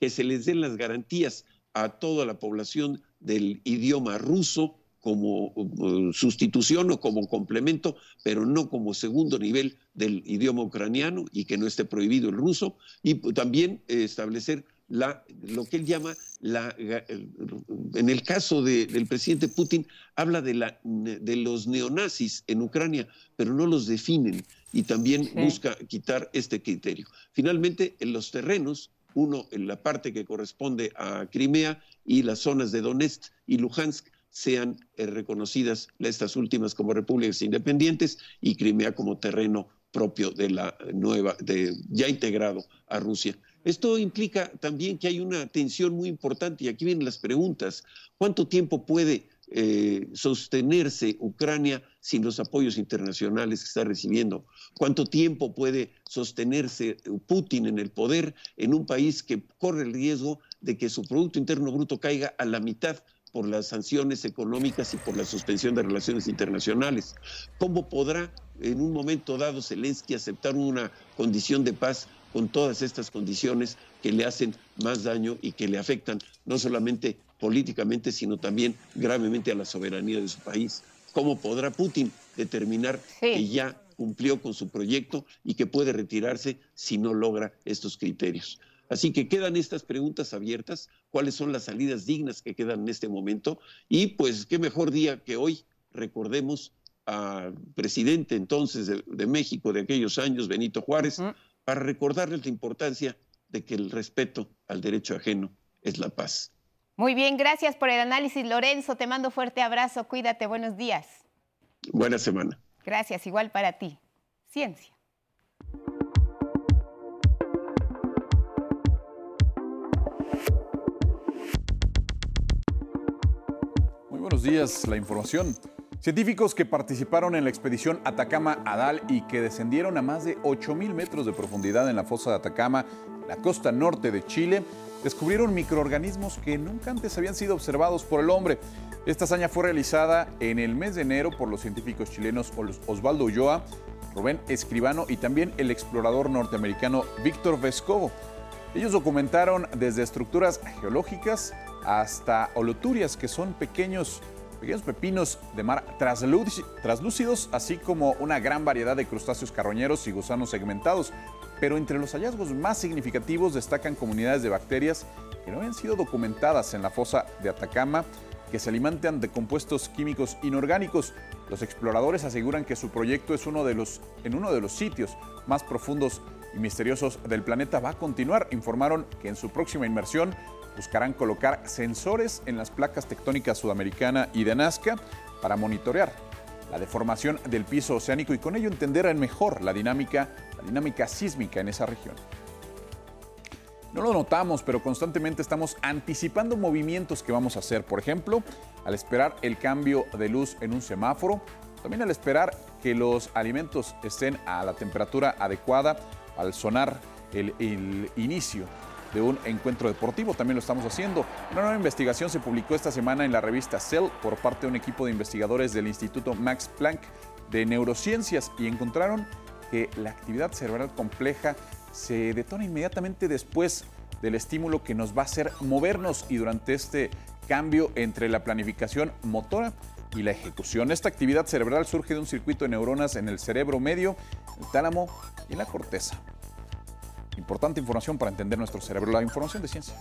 que se les den las garantías a toda la población del idioma ruso como uh, sustitución o como complemento, pero no como segundo nivel del idioma ucraniano y que no esté prohibido el ruso, y también establecer la, lo que él llama, la, en el caso del presidente Putin, habla de, la, de los neonazis en Ucrania, pero no los definen y también busca quitar este criterio. Finalmente, en los terrenos, uno en la parte que corresponde a Crimea y las zonas de Donetsk y Luhansk, sean eh, reconocidas estas últimas como repúblicas independientes y Crimea como terreno propio de la nueva, de, ya integrado a Rusia. Esto implica también que hay una tensión muy importante y aquí vienen las preguntas. ¿Cuánto tiempo puede eh, sostenerse Ucrania sin los apoyos internacionales que está recibiendo? ¿Cuánto tiempo puede sostenerse Putin en el poder en un país que corre el riesgo de que su Producto Interno Bruto caiga a la mitad por las sanciones económicas y por la suspensión de relaciones internacionales. ¿Cómo podrá en un momento dado Zelensky aceptar una condición de paz con todas estas condiciones que le hacen más daño y que le afectan no solamente políticamente, sino también gravemente a la soberanía de su país. ¿Cómo podrá Putin determinar que ya cumplió con su proyecto y que puede retirarse si no logra estos criterios? Así que quedan estas preguntas abiertas, cuáles son las salidas dignas que quedan en este momento y pues qué mejor día que hoy recordemos al presidente entonces de, de México de aquellos años, Benito Juárez, para recordarles la importancia de que el respeto al derecho ajeno es la paz. Muy bien, gracias por el análisis, Lorenzo. Te mando fuerte abrazo, cuídate, buenos días. Buena semana. Gracias, igual para ti. Ciencia. Muy buenos días, la información. Científicos que participaron en la expedición Atacama-Adal y que descendieron a más de 8.000 metros de profundidad en la fosa de Atacama, la costa norte de Chile, descubrieron microorganismos que nunca antes habían sido observados por el hombre. Esta hazaña fue realizada en el mes de enero por los científicos chilenos Osvaldo Ulloa, Rubén Escribano y también el explorador norteamericano Víctor Vescovo. Ellos documentaron desde estructuras geológicas hasta holoturias, que son pequeños pequeños pepinos de mar traslúcidos, así como una gran variedad de crustáceos carroñeros y gusanos segmentados. Pero entre los hallazgos más significativos destacan comunidades de bacterias que no habían sido documentadas en la fosa de Atacama, que se alimentan de compuestos químicos inorgánicos. Los exploradores aseguran que su proyecto es uno de los, en uno de los sitios más profundos y misteriosos del planeta va a continuar. Informaron que en su próxima inmersión buscarán colocar sensores en las placas tectónicas sudamericana y de Nazca para monitorear la deformación del piso oceánico y con ello entender mejor la dinámica, la dinámica sísmica en esa región. No lo notamos, pero constantemente estamos anticipando movimientos que vamos a hacer. Por ejemplo, al esperar el cambio de luz en un semáforo, también al esperar que los alimentos estén a la temperatura adecuada, al sonar el inicio de un encuentro deportivo. También lo estamos haciendo. Una nueva investigación se publicó esta semana en la revista Cell por parte de un equipo de investigadores del Instituto Max Planck de Neurociencias y encontraron que la actividad cerebral compleja se detona inmediatamente después del estímulo que nos va a hacer movernos y durante este cambio entre la planificación motora y la ejecución. Esta actividad cerebral surge de un circuito de neuronas en el cerebro medio, el tálamo y la corteza. Importante información para entender nuestro cerebro, la información de ciencia.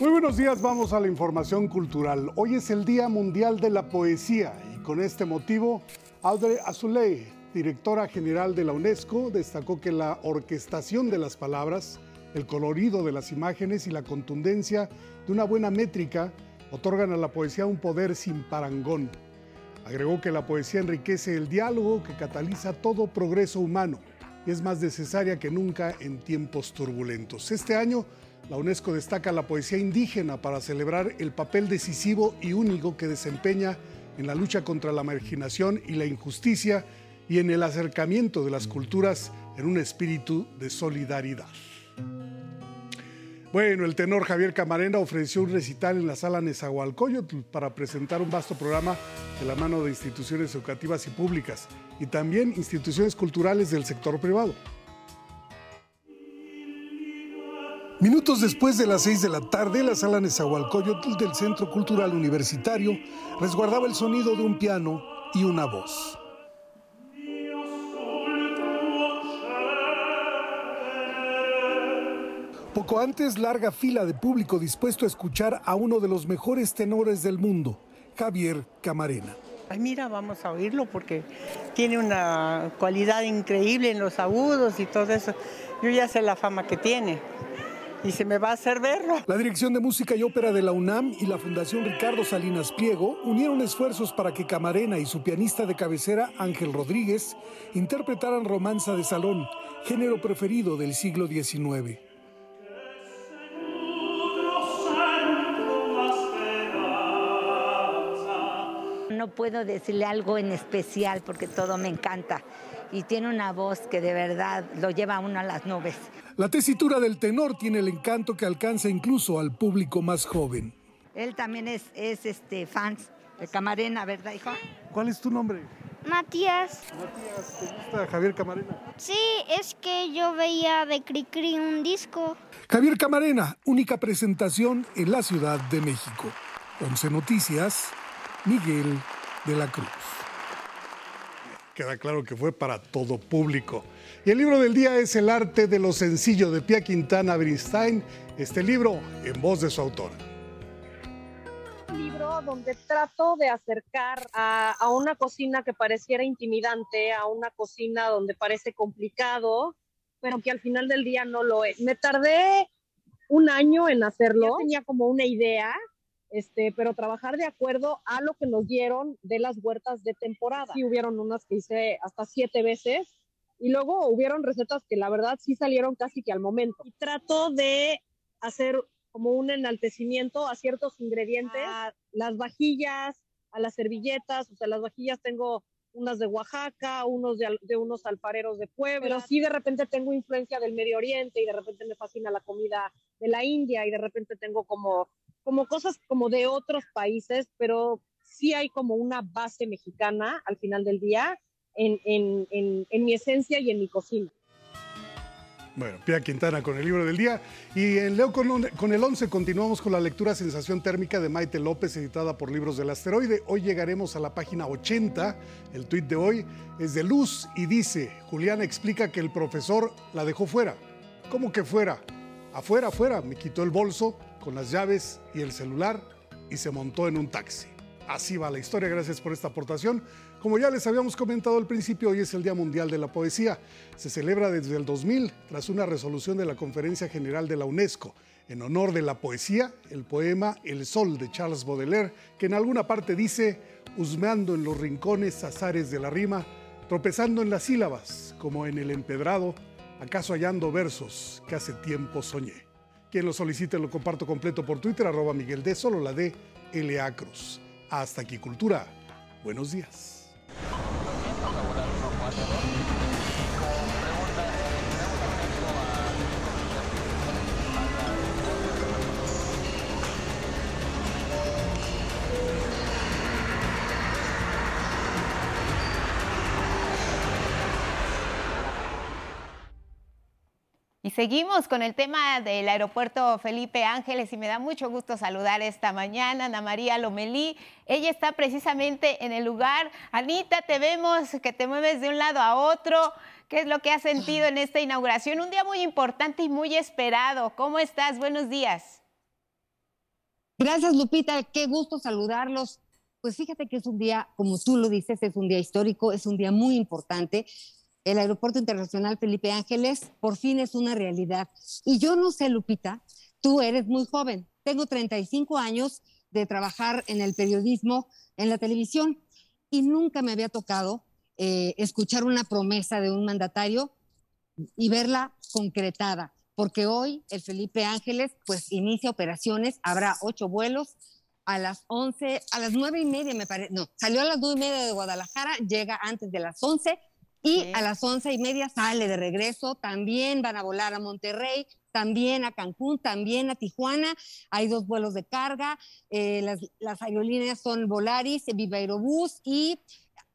Muy buenos días, vamos a la información cultural. Hoy es el Día Mundial de la Poesía y con este motivo, Audrey Azoulay, directora general de la UNESCO, destacó que la orquestación de las palabras, el colorido de las imágenes y la contundencia de una buena métrica otorgan a la poesía un poder sin parangón. Agregó que la poesía enriquece el diálogo que cataliza todo progreso humano y es más necesaria que nunca en tiempos turbulentos. Este año, la UNESCO destaca la poesía indígena para celebrar el papel decisivo y único que desempeña en la lucha contra la marginación y la injusticia y en el acercamiento de las culturas en un espíritu de solidaridad. Bueno, el tenor Javier Camarena ofreció un recital en la sala Nezahualcóyotl para presentar un vasto programa de la mano de instituciones educativas y públicas y también instituciones culturales del sector privado. Minutos después de las seis de la tarde, la sala Nezahualcóyotl del Centro Cultural Universitario resguardaba el sonido de un piano y una voz. Poco antes, larga fila de público dispuesto a escuchar a uno de los mejores tenores del mundo, Javier Camarena. Ay, mira, vamos a oírlo porque tiene una cualidad increíble en los agudos y todo eso. Yo ya sé la fama que tiene y se me va a hacer verlo. La Dirección de Música y Ópera de la UNAM y la Fundación Ricardo Salinas Pliego unieron esfuerzos para que Camarena y su pianista de cabecera, Ángel Rodríguez, interpretaran romanza de salón, género preferido del siglo XIX. No puedo decirle algo en especial porque todo me encanta y tiene una voz que de verdad lo lleva a uno a las nubes. La tesitura del tenor tiene el encanto que alcanza incluso al público más joven. Él también es, es este fan de Camarena, ¿verdad, hijo? ¿Cuál es tu nombre? Matías. Matías, ¿te gusta Javier Camarena? Sí, es que yo veía de Cricri un disco. Javier Camarena, única presentación en la Ciudad de México. 11 Noticias, Miguel de la Cruz. Queda claro que fue para todo público. Y el libro del día es El arte de lo sencillo de Pia Quintana Brinstein. Este libro en voz de su autora. Un libro donde trato de acercar a, a una cocina que pareciera intimidante, a una cocina donde parece complicado, pero que al final del día no lo es. Me tardé un año en hacerlo. Yo tenía como una idea, este, pero trabajar de acuerdo a lo que nos dieron de las huertas de temporada. Sí hubieron unas que hice hasta siete veces y luego hubieron recetas que la verdad sí salieron casi que al momento. Y trato de hacer como un enaltecimiento a ciertos ingredientes, a las vajillas, a las servilletas, o sea, las vajillas tengo unas de Oaxaca, unos de unos alfareros de Puebla, pero sí de repente tengo influencia del Medio Oriente y de repente me fascina la comida de la India y de repente tengo como, como cosas como de otros países, pero sí hay como una base mexicana al final del día en, en, en, en mi esencia y en mi cocina. Bueno, Pia Quintana con el libro del día. Y en Leo con, con el 11 continuamos con la lectura Sensación Térmica de Maite López, editada por Libros del Asteroide. Hoy llegaremos a la página 80. El tuit de hoy es de Luz y dice, Juliana explica que el profesor la dejó fuera. ¿Cómo que fuera? Afuera, afuera. Me quitó el bolso con las llaves y el celular y se montó en un taxi. Así va la historia, gracias por esta aportación. Como ya les habíamos comentado al principio, hoy es el Día Mundial de la Poesía. Se celebra desde el 2000 tras una resolución de la Conferencia General de la UNESCO en honor de la poesía, el poema El Sol de Charles Baudelaire, que en alguna parte dice, husmeando en los rincones azares de la rima, tropezando en las sílabas, como en el empedrado, acaso hallando versos que hace tiempo soñé. Quien lo solicite lo comparto completo por Twitter, arroba Miguel D, solo la de LA Cruz. Hasta aquí, Cultura. Buenos días. Seguimos con el tema del aeropuerto Felipe Ángeles y me da mucho gusto saludar esta mañana a Ana María Lomelí. Ella está precisamente en el lugar. Anita, te vemos que te mueves de un lado a otro. ¿Qué es lo que has sentido en esta inauguración? Un día muy importante y muy esperado. ¿Cómo estás? Buenos días. Gracias, Lupita. Qué gusto saludarlos. Pues fíjate que es un día, como tú lo dices, es un día histórico, es un día muy importante. El Aeropuerto Internacional Felipe Ángeles por fin es una realidad. Y yo no sé, Lupita, tú eres muy joven. Tengo 35 años de trabajar en el periodismo, en la televisión, y nunca me había tocado eh, escuchar una promesa de un mandatario y verla concretada, porque hoy el Felipe Ángeles pues inicia operaciones, habrá ocho vuelos a las 11, a las nueve y media me parece, no, salió a las nueve y media de Guadalajara, llega antes de las 11 y a las once y media sale de regreso, también van a volar a Monterrey, también a Cancún, también a Tijuana, hay dos vuelos de carga, eh, las, las aerolíneas son Volaris, Viva Aerobús y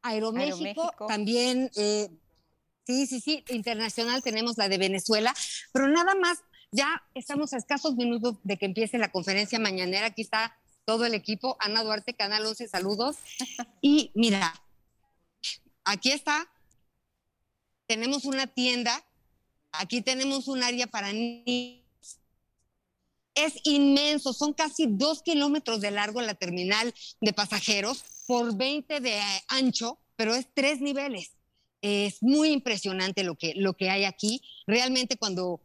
Aeroméxico, Aeroméxico. también, eh, sí, sí, sí, internacional tenemos la de Venezuela, pero nada más, ya estamos a escasos minutos de que empiece la conferencia mañanera, aquí está todo el equipo, Ana Duarte, Canal 11, saludos, y mira, aquí está, tenemos una tienda, aquí tenemos un área para niños, es inmenso, son casi dos kilómetros de largo la terminal de pasajeros por 20 de ancho, pero es tres niveles. Es muy impresionante lo que, lo que hay aquí. Realmente cuando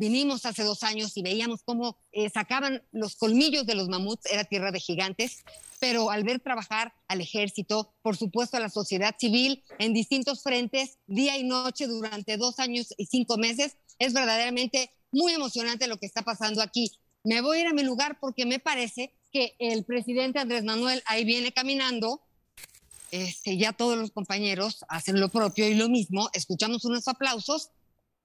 vinimos hace dos años y veíamos cómo eh, sacaban los colmillos de los mamuts, era tierra de gigantes, pero al ver trabajar al ejército, por supuesto a la sociedad civil en distintos frentes, día y noche durante dos años y cinco meses, es verdaderamente muy emocionante lo que está pasando aquí. Me voy a ir a mi lugar porque me parece que el presidente Andrés Manuel ahí viene caminando. Este, ya todos los compañeros hacen lo propio y lo mismo. Escuchamos unos aplausos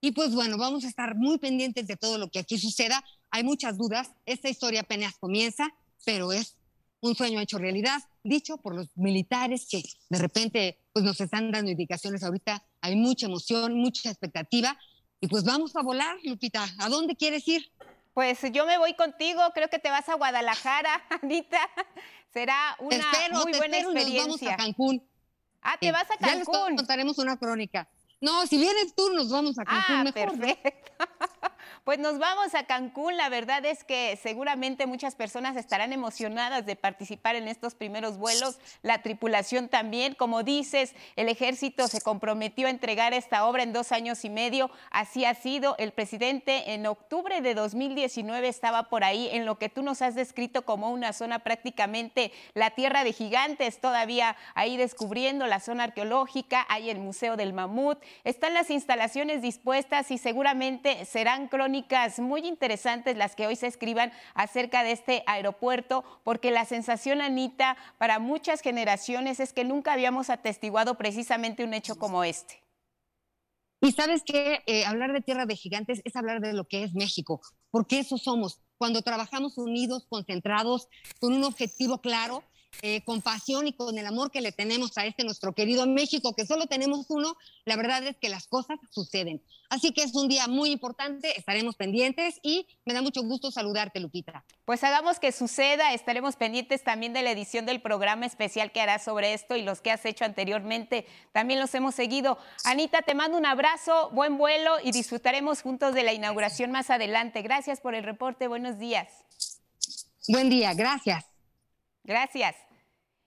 y pues bueno, vamos a estar muy pendientes de todo lo que aquí suceda. Hay muchas dudas. Esta historia apenas comienza, pero es un sueño hecho realidad, dicho por los militares que de repente pues nos están dando indicaciones ahorita. Hay mucha emoción, mucha expectativa. Y pues vamos a volar, Lupita. ¿A dónde quieres ir? Pues yo me voy contigo, creo que te vas a Guadalajara, [LAUGHS] Anita. Será una muy buena experiencia. Nos vamos a Cancún. Ah, te vas a Cancún. Ya les contaremos una crónica. No, si vienes tú, nos vamos a Cancún. Ah, perfecto. [LAUGHS] Pues nos vamos a Cancún. La verdad es que seguramente muchas personas estarán emocionadas de participar en estos primeros vuelos. La tripulación también. Como dices, el ejército se comprometió a entregar esta obra en dos años y medio. Así ha sido. El presidente en octubre de 2019 estaba por ahí en lo que tú nos has descrito como una zona prácticamente la tierra de gigantes. Todavía ahí descubriendo la zona arqueológica. Hay el Museo del Mamut. Están las instalaciones dispuestas y seguramente serán muy interesantes las que hoy se escriban acerca de este aeropuerto, porque la sensación, Anita, para muchas generaciones es que nunca habíamos atestiguado precisamente un hecho como este. Y sabes que eh, hablar de tierra de gigantes es hablar de lo que es México, porque eso somos. Cuando trabajamos unidos, concentrados, con un objetivo claro, eh, con pasión y con el amor que le tenemos a este nuestro querido México, que solo tenemos uno, la verdad es que las cosas suceden. Así que es un día muy importante, estaremos pendientes y me da mucho gusto saludarte, Lupita. Pues hagamos que suceda, estaremos pendientes también de la edición del programa especial que harás sobre esto y los que has hecho anteriormente, también los hemos seguido. Anita, te mando un abrazo, buen vuelo y disfrutaremos juntos de la inauguración más adelante. Gracias por el reporte, buenos días. Buen día, gracias. Gracias.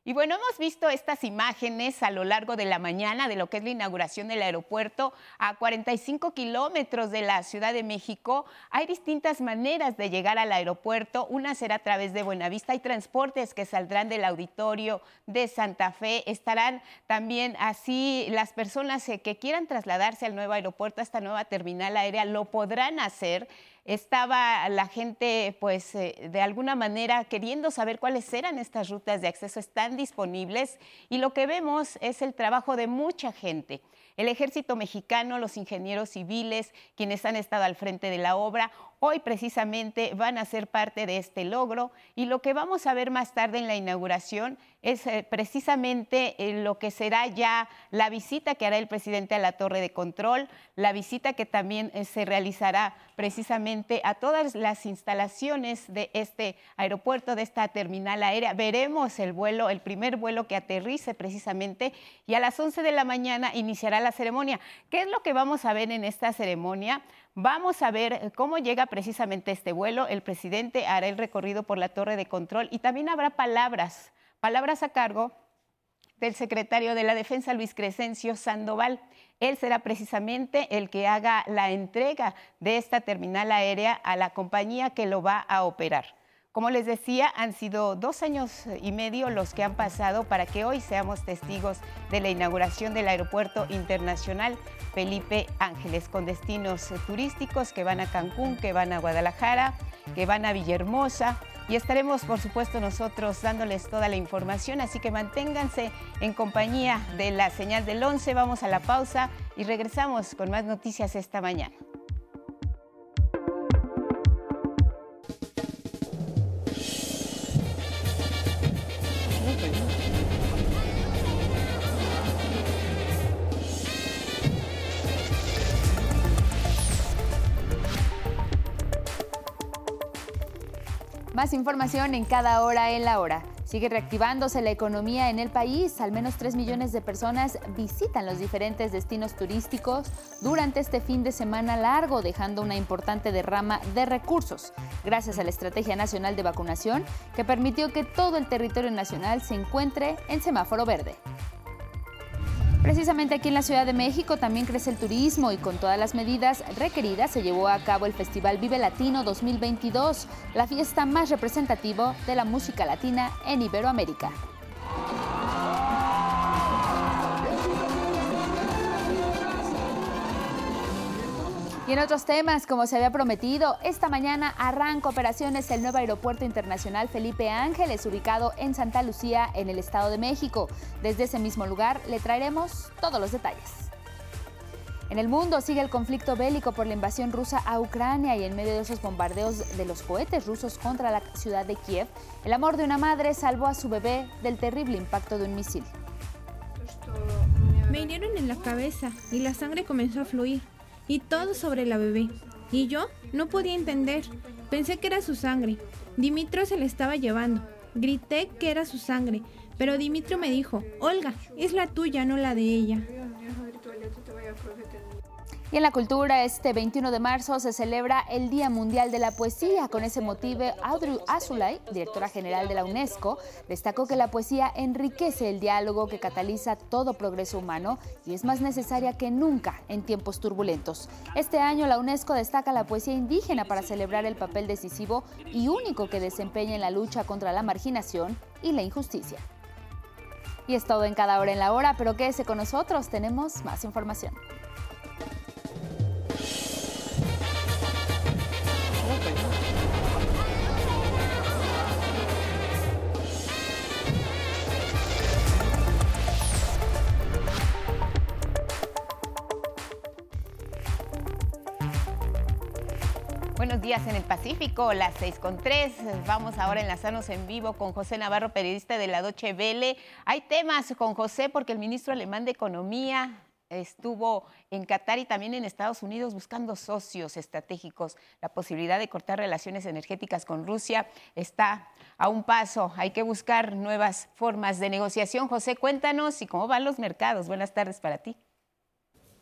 Y bueno, hemos visto estas imágenes a lo largo de la mañana de lo que es la inauguración del aeropuerto a 45 kilómetros de la Ciudad de México. Hay distintas maneras de llegar al aeropuerto. Una será a través de Buenavista. Hay transportes que saldrán del auditorio de Santa Fe. Estarán también así las personas que quieran trasladarse al nuevo aeropuerto, a esta nueva terminal aérea, lo podrán hacer estaba la gente, pues, eh, de alguna manera queriendo saber cuáles eran estas rutas de acceso, están disponibles y lo que vemos es el trabajo de mucha gente. El ejército mexicano, los ingenieros civiles, quienes han estado al frente de la obra, hoy precisamente van a ser parte de este logro y lo que vamos a ver más tarde en la inauguración es eh, precisamente eh, lo que será ya la visita que hará el presidente a la torre de control, la visita que también eh, se realizará precisamente a todas las instalaciones de este aeropuerto, de esta terminal aérea. Veremos el vuelo, el primer vuelo que aterrice precisamente y a las 11 de la mañana iniciará la ceremonia. ¿Qué es lo que vamos a ver en esta ceremonia? Vamos a ver cómo llega precisamente este vuelo. El presidente hará el recorrido por la torre de control y también habrá palabras Palabras a cargo del secretario de la Defensa, Luis Crescencio Sandoval. Él será precisamente el que haga la entrega de esta terminal aérea a la compañía que lo va a operar. Como les decía, han sido dos años y medio los que han pasado para que hoy seamos testigos de la inauguración del Aeropuerto Internacional Felipe Ángeles, con destinos turísticos que van a Cancún, que van a Guadalajara, que van a Villahermosa, y estaremos, por supuesto, nosotros dándoles toda la información, así que manténganse en compañía de la señal del 11. Vamos a la pausa y regresamos con más noticias esta mañana. Más información en cada hora en la hora. Sigue reactivándose la economía en el país. Al menos 3 millones de personas visitan los diferentes destinos turísticos durante este fin de semana largo, dejando una importante derrama de recursos, gracias a la Estrategia Nacional de Vacunación, que permitió que todo el territorio nacional se encuentre en semáforo verde. Precisamente aquí en la Ciudad de México también crece el turismo y con todas las medidas requeridas se llevó a cabo el Festival Vive Latino 2022, la fiesta más representativa de la música latina en Iberoamérica. Y en otros temas, como se había prometido, esta mañana arranca operaciones el nuevo Aeropuerto Internacional Felipe Ángeles, ubicado en Santa Lucía, en el Estado de México. Desde ese mismo lugar le traeremos todos los detalles. En el mundo sigue el conflicto bélico por la invasión rusa a Ucrania y en medio de esos bombardeos de los cohetes rusos contra la ciudad de Kiev, el amor de una madre salvó a su bebé del terrible impacto de un misil. Me hirieron en la cabeza y la sangre comenzó a fluir y todo sobre la bebé. Y yo no podía entender. Pensé que era su sangre. Dimitro se la estaba llevando. Grité que era su sangre, pero Dimitro me dijo, Olga, es la tuya, no la de ella. Y en la cultura, este 21 de marzo se celebra el Día Mundial de la Poesía. Con ese motivo, Audrey Azoulay, directora general de la UNESCO, destacó que la poesía enriquece el diálogo que cataliza todo progreso humano y es más necesaria que nunca en tiempos turbulentos. Este año, la UNESCO destaca la poesía indígena para celebrar el papel decisivo y único que desempeña en la lucha contra la marginación y la injusticia. Y es todo en cada hora en la hora, pero quédese con nosotros, tenemos más información. Buenos días en el Pacífico, las seis con tres. Vamos ahora a enlazarnos en vivo con José Navarro, periodista de la Doche Vele. Hay temas con José porque el ministro alemán de Economía estuvo en Qatar y también en Estados Unidos buscando socios estratégicos. La posibilidad de cortar relaciones energéticas con Rusia está a un paso. Hay que buscar nuevas formas de negociación. José, cuéntanos y cómo van los mercados. Buenas tardes para ti.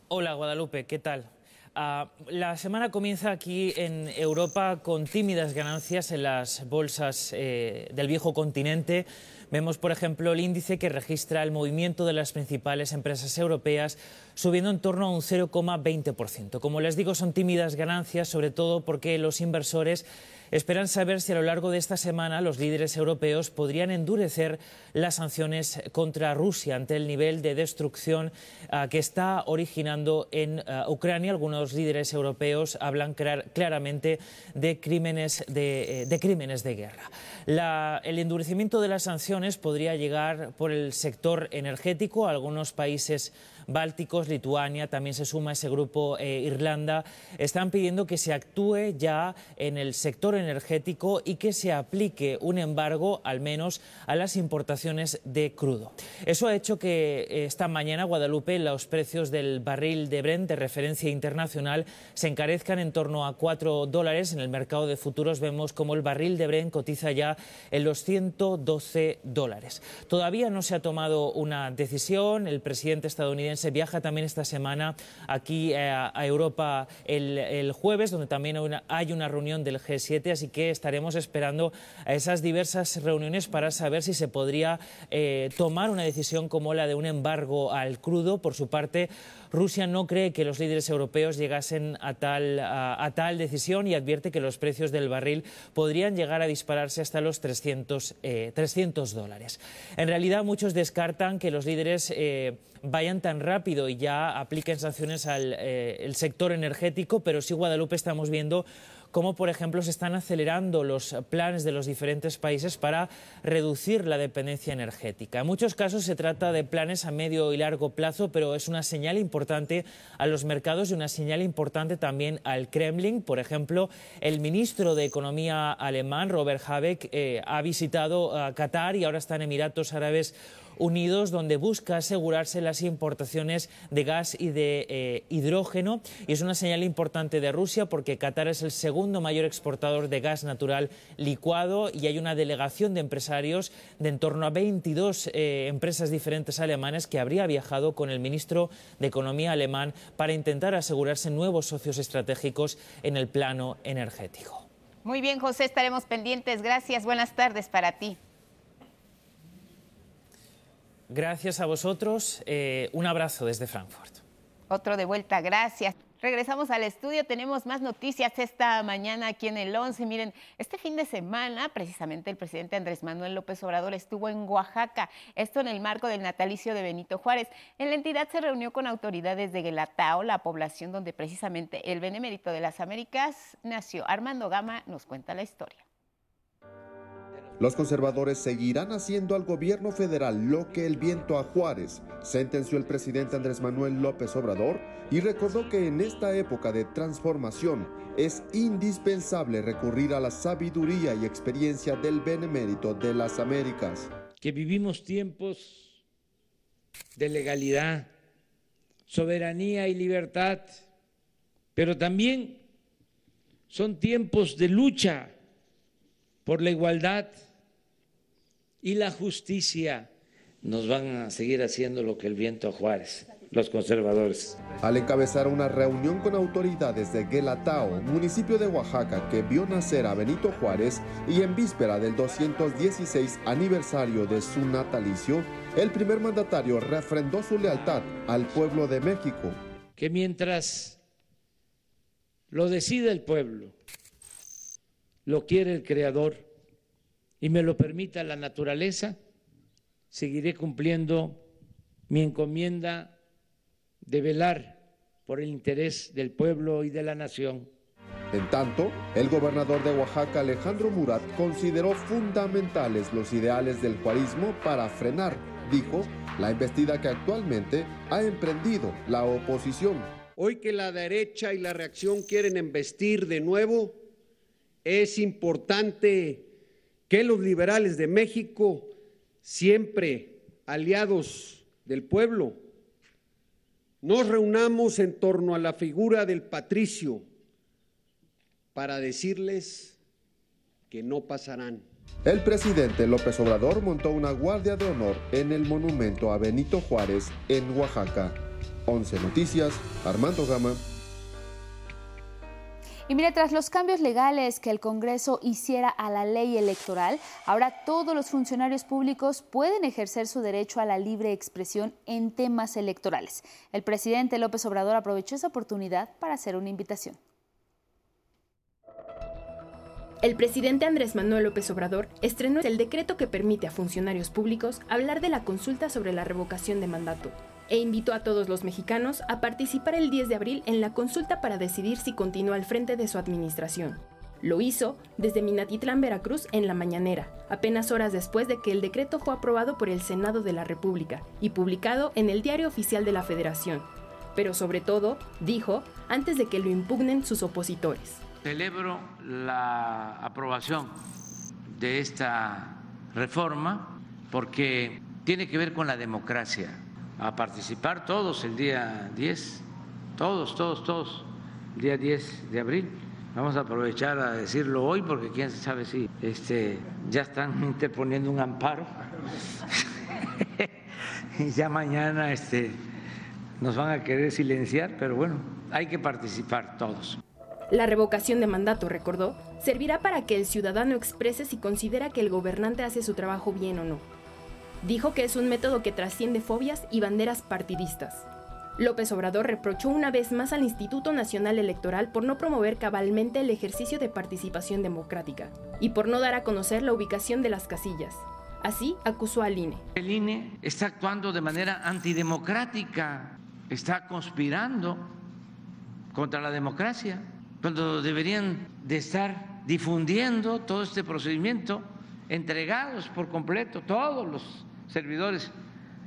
Hola Guadalupe, ¿qué tal? Uh, la semana comienza aquí en Europa con tímidas ganancias en las bolsas eh, del viejo continente. Vemos, por ejemplo, el índice que registra el movimiento de las principales empresas europeas subiendo en torno a un 0,20%. Como les digo, son tímidas ganancias, sobre todo porque los inversores esperan saber si a lo largo de esta semana los líderes europeos podrían endurecer las sanciones contra Rusia ante el nivel de destrucción uh, que está originando en uh, Ucrania. Algunos líderes europeos hablan claramente de crímenes de, eh, guerra. El endurecimiento de las sanciones podría llegar por el sector energético. Algunos países bálticos, Lituania, también se suma ese grupo eh, Irlanda, están pidiendo que se actúe ya en el sector energético y que se aplique un embargo al menos a las importaciones de crudo. Eso ha hecho que eh, esta mañana Guadalupe los precios del barril de Brent de referencia internacional se encarezcan en torno a 4 dólares. En el mercado de futuros vemos como el barril de Brent cotiza ya en los 112 dólares. Todavía no se ha tomado una decisión. El presidente estadounidense se viaja también esta semana aquí eh, a Europa el, jueves, donde también hay una reunión del G7, así que estaremos esperando a esas diversas reuniones para saber si se podría eh, tomar una decisión como la de un embargo al crudo. Por su parte, Rusia no cree que los líderes europeos llegasen a tal, a, tal decisión y advierte que los precios del barril podrían llegar a dispararse hasta los 300, eh, 300 dólares. En realidad, muchos descartan que los líderes eh, vayan tan rápido y ya apliquen sanciones al eh, el sector energético, pero sí, Guadalupe, estamos viendo cómo, por ejemplo, se están acelerando los planes de los diferentes países para reducir la dependencia energética. En muchos casos se trata de planes a medio y largo plazo, pero es una señal importante a los mercados y una señal importante también al Kremlin. Por ejemplo, el ministro de Economía alemán, Robert Habeck, eh, ha visitado a Qatar y ahora está en Emiratos Árabes Unidos, donde busca asegurarse las importaciones de gas y de eh, hidrógeno. Y es una señal importante de Rusia porque Qatar es el segundo mayor exportador de gas natural licuado y hay una delegación de empresarios de en torno a 22 eh, empresas diferentes alemanes que habría viajado con el ministro de Economía alemán para intentar asegurarse nuevos socios estratégicos en el plano energético. Muy bien, José, estaremos pendientes. Gracias, buenas tardes para ti. Gracias a vosotros. Eh, un abrazo desde Frankfurt. Otro de vuelta, gracias. Regresamos al estudio, tenemos más noticias esta mañana aquí en el 11. Miren, este fin de semana precisamente el presidente Andrés Manuel López Obrador estuvo en Oaxaca, esto en el marco del natalicio de Benito Juárez. En la entidad se reunió con autoridades de Guelatao, la población donde precisamente el benemérito de las Américas nació. Armando Gama nos cuenta la historia. Los conservadores seguirán haciendo al gobierno federal lo que el viento a Juárez, sentenció el presidente Andrés Manuel López Obrador y recordó que en esta época de transformación es indispensable recurrir a la sabiduría y experiencia del benemérito de las Américas. Que vivimos tiempos de legalidad, soberanía y libertad, pero también son tiempos de lucha por la igualdad y la justicia. Nos van a seguir haciendo lo que el viento a Juárez, los conservadores. Al encabezar una reunión con autoridades de Guelatao, municipio de Oaxaca, que vio nacer a Benito Juárez y en víspera del 216 aniversario de su natalicio, el primer mandatario refrendó su lealtad al pueblo de México. Que mientras lo decida el pueblo, lo quiere el Creador, y me lo permita la naturaleza, seguiré cumpliendo mi encomienda de velar por el interés del pueblo y de la nación. En tanto, el gobernador de Oaxaca, Alejandro Murat, consideró fundamentales los ideales del juarismo para frenar, dijo, la embestida que actualmente ha emprendido la oposición. Hoy que la derecha y la reacción quieren embestir de nuevo, es importante que los liberales de México, siempre aliados del pueblo, nos reunamos en torno a la figura del patricio para decirles que no pasarán. El presidente López Obrador montó una guardia de honor en el monumento a Benito Juárez en Oaxaca. 11 Noticias, Armando Gama. Y mire, tras los cambios legales que el Congreso hiciera a la ley electoral, ahora todos los funcionarios públicos pueden ejercer su derecho a la libre expresión en temas electorales. El presidente López Obrador aprovechó esa oportunidad para hacer una invitación. El presidente Andrés Manuel López Obrador estrenó el decreto que permite a funcionarios públicos hablar de la consulta sobre la revocación de mandato e invitó a todos los mexicanos a participar el 10 de abril en la consulta para decidir si continúa al frente de su administración. Lo hizo desde Minatitlán, Veracruz, en la mañanera, apenas horas después de que el decreto fue aprobado por el Senado de la República y publicado en el Diario Oficial de la Federación. Pero sobre todo, dijo, antes de que lo impugnen sus opositores. Celebro la aprobación de esta reforma porque tiene que ver con la democracia a participar todos el día 10, todos, todos, todos, el día 10 de abril. Vamos a aprovechar a decirlo hoy porque quién sabe si este, ya están [LAUGHS] interponiendo un amparo. [LAUGHS] y ya mañana este, nos van a querer silenciar, pero bueno, hay que participar todos. La revocación de mandato, recordó, servirá para que el ciudadano exprese si considera que el gobernante hace su trabajo bien o no dijo que es un método que trasciende fobias y banderas partidistas. López Obrador reprochó una vez más al Instituto Nacional Electoral por no promover cabalmente el ejercicio de participación democrática y por no dar a conocer la ubicación de las casillas. Así acusó al INE. El INE está actuando de manera antidemocrática, está conspirando contra la democracia, cuando deberían de estar difundiendo todo este procedimiento entregados por completo todos los servidores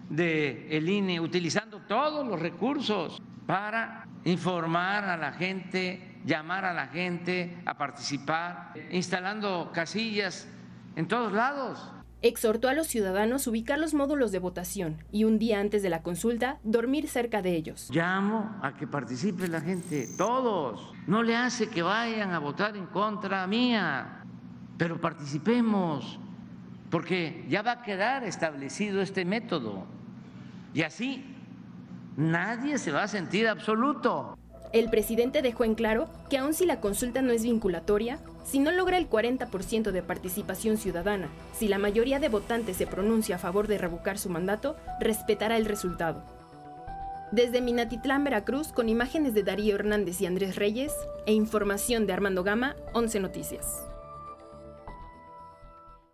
del el INE, utilizando todos los recursos para informar a la gente, llamar a la gente a participar, instalando casillas en todos lados. Exhortó a los ciudadanos a ubicar los módulos de votación y un día antes de la consulta dormir cerca de ellos. Llamo a que participe la gente, todos. No le hace que vayan a votar en contra mía, pero participemos, porque ya va a quedar establecido este método. Y así nadie se va a sentir absoluto. El presidente dejó en claro que aun si la consulta no es vinculatoria, si no logra el 40% de participación ciudadana, si la mayoría de votantes se pronuncia a favor de revocar su mandato, respetará el resultado. Desde Minatitlán, Veracruz, con imágenes de Darío Hernández y Andrés Reyes e información de Armando Gama, 11 Noticias.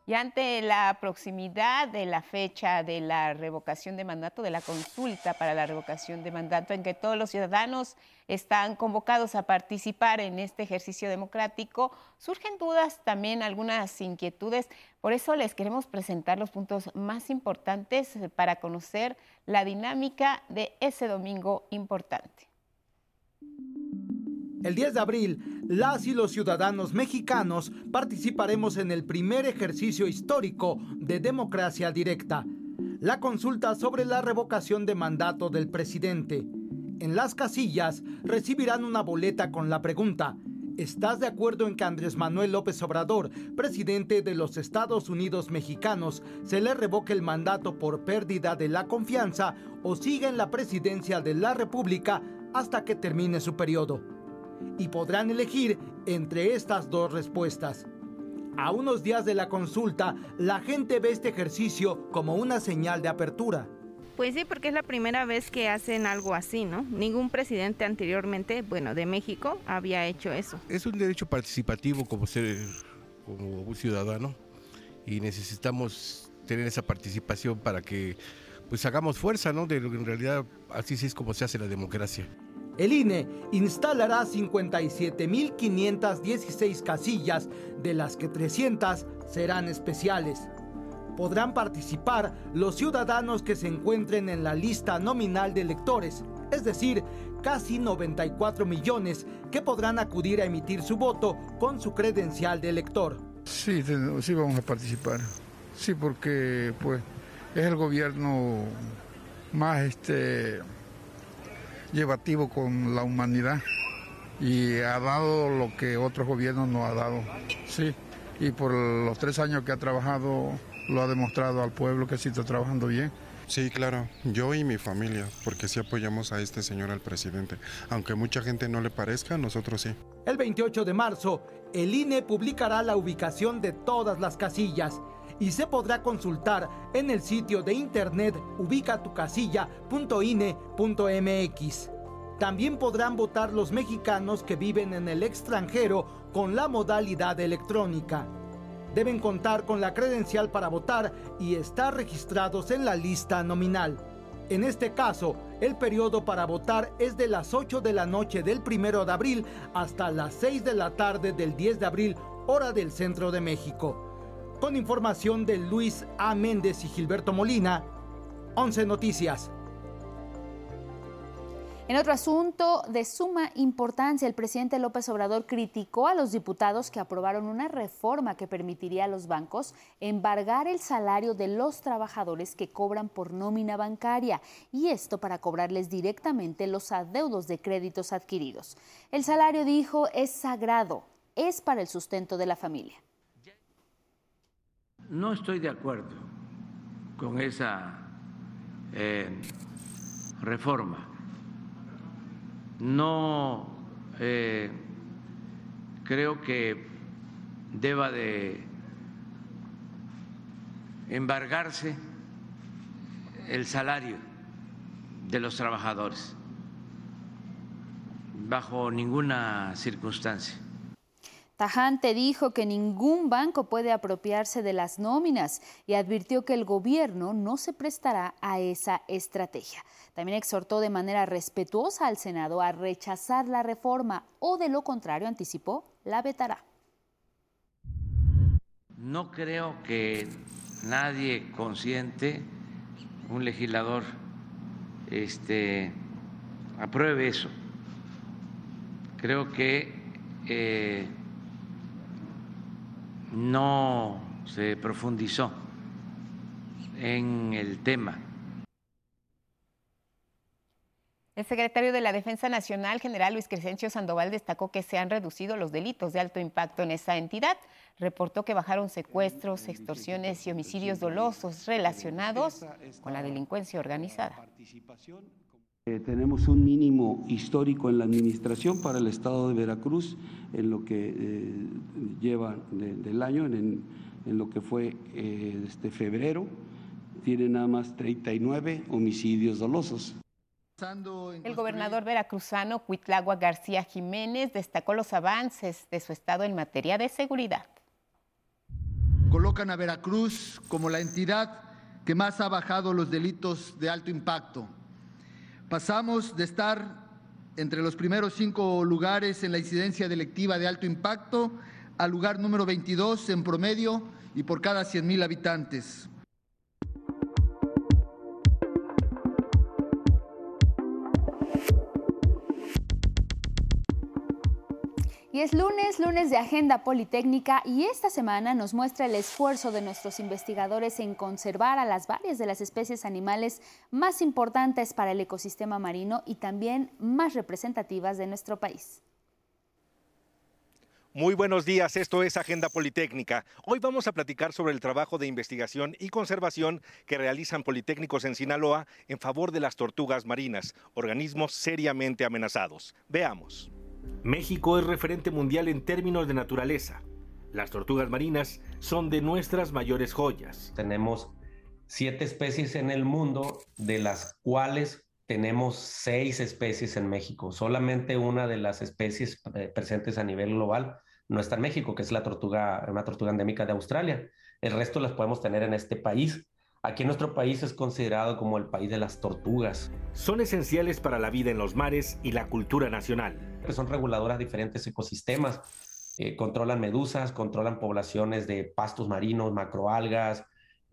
Y ante la proximidad de la fecha de la revocación de mandato, de la consulta para la revocación de mandato, en que todos los ciudadanos están convocados a participar en este ejercicio democrático, surgen dudas, también algunas inquietudes. Por eso les queremos presentar los puntos más importantes para conocer la dinámica de ese domingo importante. El 10 de abril, las y los ciudadanos mexicanos participaremos en el primer ejercicio histórico de democracia directa, la consulta sobre la revocación de mandato del presidente. En las casillas recibirán una boleta con la pregunta, ¿Estás de acuerdo en que Andrés Manuel López Obrador, presidente de los Estados Unidos mexicanos, se le revoque el mandato por pérdida de la confianza o siga en la presidencia de la República hasta que termine su periodo? Y podrán elegir entre estas dos respuestas. A unos días de la consulta, la gente ve este ejercicio como una señal de apertura. Pues sí, porque es la primera vez que hacen algo así, ¿no? Ningún presidente anteriormente, bueno, de México, había hecho eso. Es un derecho participativo como ser, como un ciudadano, y necesitamos tener esa participación para que pues hagamos fuerza, ¿no? De lo que en realidad así es como se hace la democracia. El INE instalará 57.516 casillas, de las que 300 serán especiales. Podrán participar los ciudadanos que se encuentren en la lista nominal de electores, es decir, casi 94 millones que podrán acudir a emitir su voto con su credencial de elector. Sí, sí vamos a participar. Sí, porque pues es el gobierno más este llevativo con la humanidad y ha dado lo que otros gobiernos no ha dado. Sí, y por los tres años que ha trabajado lo ha demostrado al pueblo que sí está trabajando bien. Sí, claro, yo y mi familia, porque sí apoyamos a este señor, al presidente. Aunque mucha gente no le parezca, nosotros sí. El 28 de marzo, el INE publicará la ubicación de todas las casillas y se podrá consultar en el sitio de internet ubicatucasilla.ine.mx. También podrán votar los mexicanos que viven en el extranjero con la modalidad electrónica. Deben contar con la credencial para votar y estar registrados en la lista nominal. En este caso, el periodo para votar es de las 8 de la noche del 1 de abril hasta las 6 de la tarde del 10 de abril, hora del centro de México. Con información de Luis A. Méndez y Gilberto Molina, 11 Noticias. En otro asunto de suma importancia, el presidente López Obrador criticó a los diputados que aprobaron una reforma que permitiría a los bancos embargar el salario de los trabajadores que cobran por nómina bancaria, y esto para cobrarles directamente los adeudos de créditos adquiridos. El salario, dijo, es sagrado, es para el sustento de la familia. No estoy de acuerdo con esa eh, reforma. No eh, creo que deba de embargarse el salario de los trabajadores bajo ninguna circunstancia. Tajante dijo que ningún banco puede apropiarse de las nóminas y advirtió que el gobierno no se prestará a esa estrategia. También exhortó de manera respetuosa al Senado a rechazar la reforma o de lo contrario anticipó la vetará. No creo que nadie consciente, un legislador, este, apruebe eso. Creo que eh, no se profundizó en el tema. El secretario de la Defensa Nacional, general Luis Crescencio Sandoval, destacó que se han reducido los delitos de alto impacto en esa entidad. Reportó que bajaron secuestros, extorsiones y homicidios dolosos relacionados con la delincuencia organizada. Eh, tenemos un mínimo histórico en la administración para el estado de Veracruz en lo que eh, lleva del año, en, lo que fue eh, este febrero. Tiene nada más 39 homicidios dolosos. El gobernador veracruzano Cuitlagua García Jiménez destacó los avances de su estado en materia de seguridad. Colocan a Veracruz como la entidad que más ha bajado los delitos de alto impacto. Pasamos de estar entre los primeros cinco lugares en la incidencia delictiva de alto impacto al lugar número 22 en promedio y por cada 100.000 habitantes. Y es lunes, lunes de Agenda Politécnica y esta semana nos muestra el esfuerzo de nuestros investigadores en conservar a las varias de las especies animales más importantes para el ecosistema marino y también más representativas de nuestro país. Muy buenos días, esto es Agenda Politécnica. Hoy vamos a platicar sobre el trabajo de investigación y conservación que realizan politécnicos en Sinaloa en favor de las tortugas marinas, organismos seriamente amenazados. Veamos. México es referente mundial en términos de naturaleza. Las tortugas marinas son de nuestras mayores joyas. Tenemos siete especies en el mundo, de las cuales tenemos seis especies en México. Solamente una de las especies eh, presentes a nivel global no está en México, que es la tortuga, una tortuga endémica de Australia. El resto las podemos tener en este país. Aquí en nuestro país es considerado como el país de las tortugas. Son esenciales para la vida en los mares y la cultura nacional. Son reguladoras de diferentes ecosistemas. Eh, controlan medusas, controlan poblaciones de pastos marinos, macroalgas.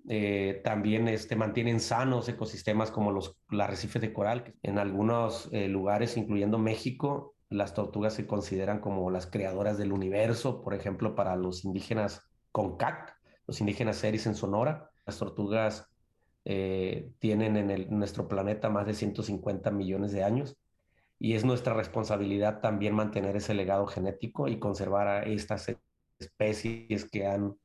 Eh, también este, mantienen sanos ecosistemas como los, arrecifes de coral. En algunos eh, lugares, incluyendo México, las tortugas se consideran como las creadoras del universo. Por ejemplo, para los indígenas Concac, los indígenas Seris en Sonora las tortugas eh, tienen en, nuestro planeta más de 150 millones de años y es nuestra responsabilidad también mantener ese legado genético y conservar a estas especies que han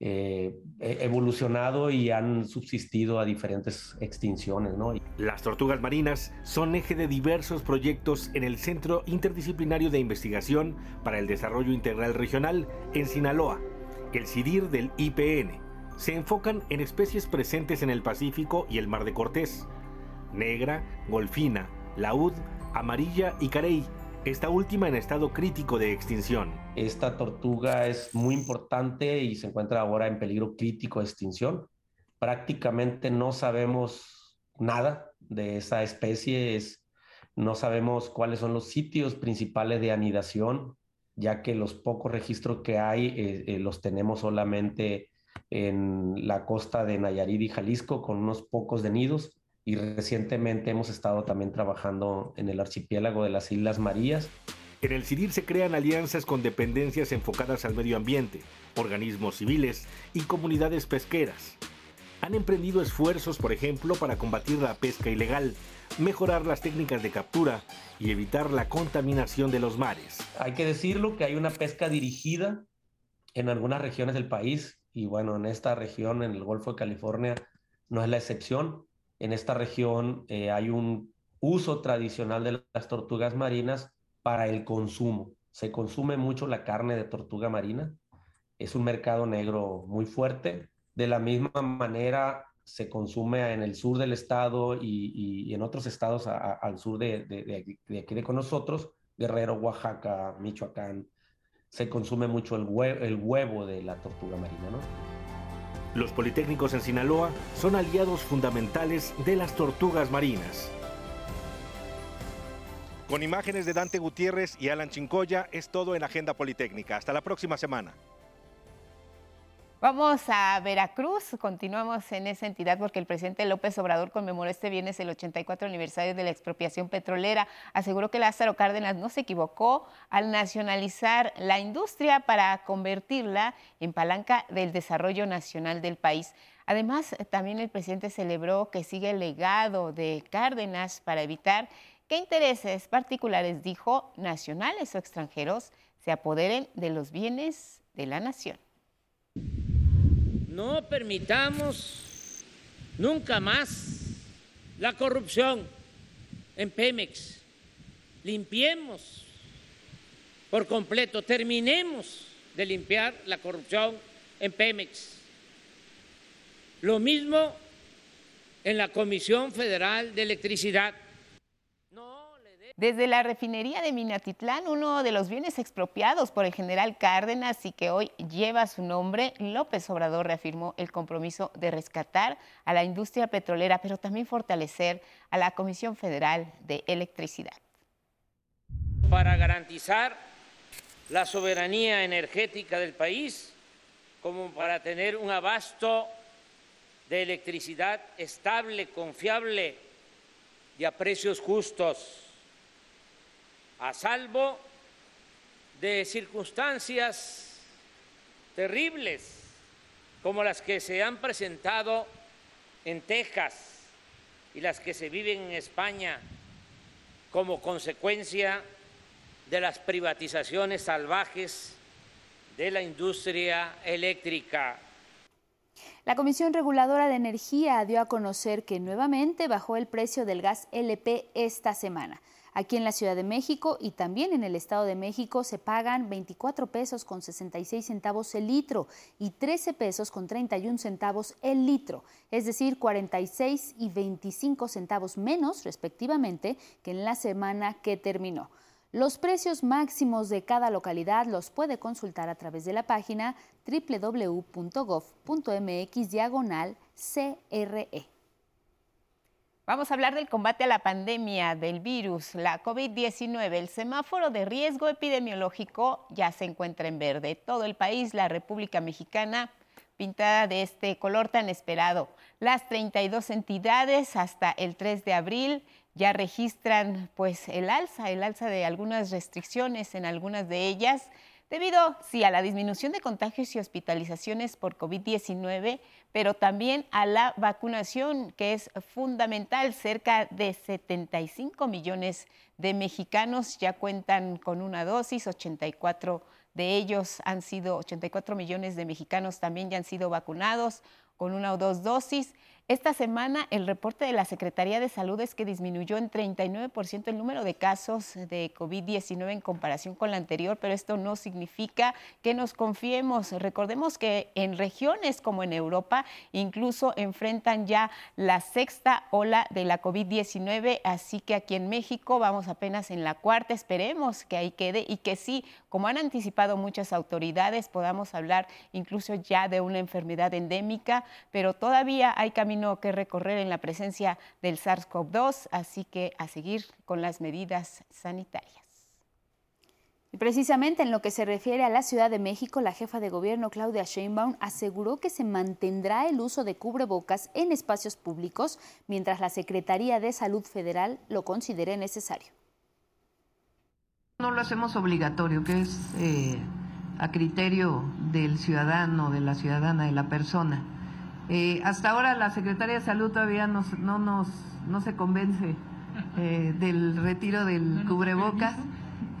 eh, e-, evolucionado y han subsistido a diferentes extinciones. Las tortugas marinas son eje de diversos proyectos en el Centro Interdisciplinario de Investigación para el Desarrollo Integral Regional en Sinaloa, el CIDIR del IPN se enfocan en especies presentes en el Pacífico y el Mar de Cortés. Negra, golfina, laúd, amarilla y carey, esta última en estado crítico de extinción. Esta tortuga es muy importante y se encuentra ahora en peligro crítico de extinción. Prácticamente no sabemos nada de esa especie, no sabemos cuáles son los sitios principales de anidación, ya que los pocos registros que hay eh, eh, los tenemos solamente en la costa de Nayarit y Jalisco con unos pocos de nidos y recientemente hemos estado también trabajando en el archipiélago de las Islas Marías. En el CIDIR se crean alianzas con dependencias enfocadas al medio ambiente, organismos civiles y comunidades pesqueras. Han emprendido esfuerzos, por ejemplo, para combatir la pesca ilegal, mejorar las técnicas de captura y evitar la contaminación de los mares. Hay que decirlo que hay una pesca dirigida en algunas regiones del país y bueno, en esta región, en el Golfo de California, no es la excepción. En esta región eh, hay un uso tradicional de las tortugas marinas para el consumo. Se consume mucho la carne de tortuga marina. Es un mercado negro muy fuerte. De la misma manera, se consume en el sur del estado y, en otros estados al sur de, de, de, aquí de con nosotros, Guerrero, Oaxaca, Michoacán, se consume mucho el huevo, el huevo de la tortuga marina. ¿no? Los politécnicos en Sinaloa son aliados fundamentales de las tortugas marinas. Con imágenes de Dante Gutiérrez y Alan Chincoya es todo en Agenda Politécnica. Hasta la próxima semana. Vamos a Veracruz, continuamos en esa entidad porque el presidente López Obrador conmemoró este viernes el 84 aniversario de la expropiación petrolera. Aseguró que Lázaro Cárdenas no se equivocó al nacionalizar la industria para convertirla en palanca del desarrollo nacional del país. Además, también el presidente celebró que sigue el legado de Cárdenas para evitar que intereses particulares, dijo, nacionales o extranjeros, se apoderen de los bienes de la nación. No permitamos nunca más la corrupción en Pemex. Limpiemos por completo, terminemos de limpiar la corrupción en Pemex. Lo mismo en la Comisión Federal de Electricidad. Desde la refinería de Minatitlán, uno de los bienes expropiados por el general Cárdenas y que hoy lleva su nombre, López Obrador reafirmó el compromiso de rescatar a la industria petrolera, pero también fortalecer a la Comisión Federal de Electricidad. Para garantizar la soberanía energética del país, como para tener un abasto de electricidad estable, confiable y a precios justos a salvo de circunstancias terribles como las que se han presentado en Texas y las que se viven en España como consecuencia de las privatizaciones salvajes de la industria eléctrica. La Comisión Reguladora de Energía dio a conocer que nuevamente bajó el precio del gas LP esta semana. Aquí en la Ciudad de México y también en el Estado de México se pagan 24 pesos con 66 centavos el litro y 13 pesos con 31 centavos el litro, es decir, 46 y 25 centavos menos respectivamente que en la semana que terminó. Los precios máximos de cada localidad los puede consultar a través de la página www.gov.mx diagonal CRE. Vamos a hablar del combate a la pandemia del virus, la COVID-19. El semáforo de riesgo epidemiológico ya se encuentra en verde. Todo el país, la República Mexicana, pintada de este color tan esperado. Las 32 entidades hasta el 3 de abril ya registran pues el alza, el alza de algunas restricciones en algunas de ellas debido, sí, a la disminución de contagios y hospitalizaciones por COVID-19, pero también a la vacunación, que es fundamental. Cerca de 75 millones de mexicanos ya cuentan con una dosis, 84 de ellos han sido, 84 millones de mexicanos también ya han sido vacunados con una o dos dosis. Esta semana el reporte de la Secretaría de Salud es que disminuyó en 39% el número de casos de COVID-19 en comparación con la anterior, pero esto no significa que nos confiemos. Recordemos que en regiones como en Europa incluso enfrentan ya la sexta ola de la COVID-19, así que aquí en México vamos apenas en la cuarta, esperemos que ahí quede y que sí, como han anticipado muchas autoridades, podamos hablar incluso ya de una enfermedad endémica, pero todavía hay caminos que recorrer en la presencia del SARS-CoV-2, así que a seguir con las medidas sanitarias. Y precisamente en lo que se refiere a la Ciudad de México, la jefa de gobierno Claudia Sheinbaum aseguró que se mantendrá el uso de cubrebocas en espacios públicos mientras la Secretaría de Salud Federal lo considere necesario. No lo hacemos obligatorio, que es eh, a criterio del ciudadano, de la ciudadana, de la persona. Eh, hasta ahora la Secretaría de Salud todavía no, nos, no se convence eh, [LAUGHS] del retiro del cubrebocas,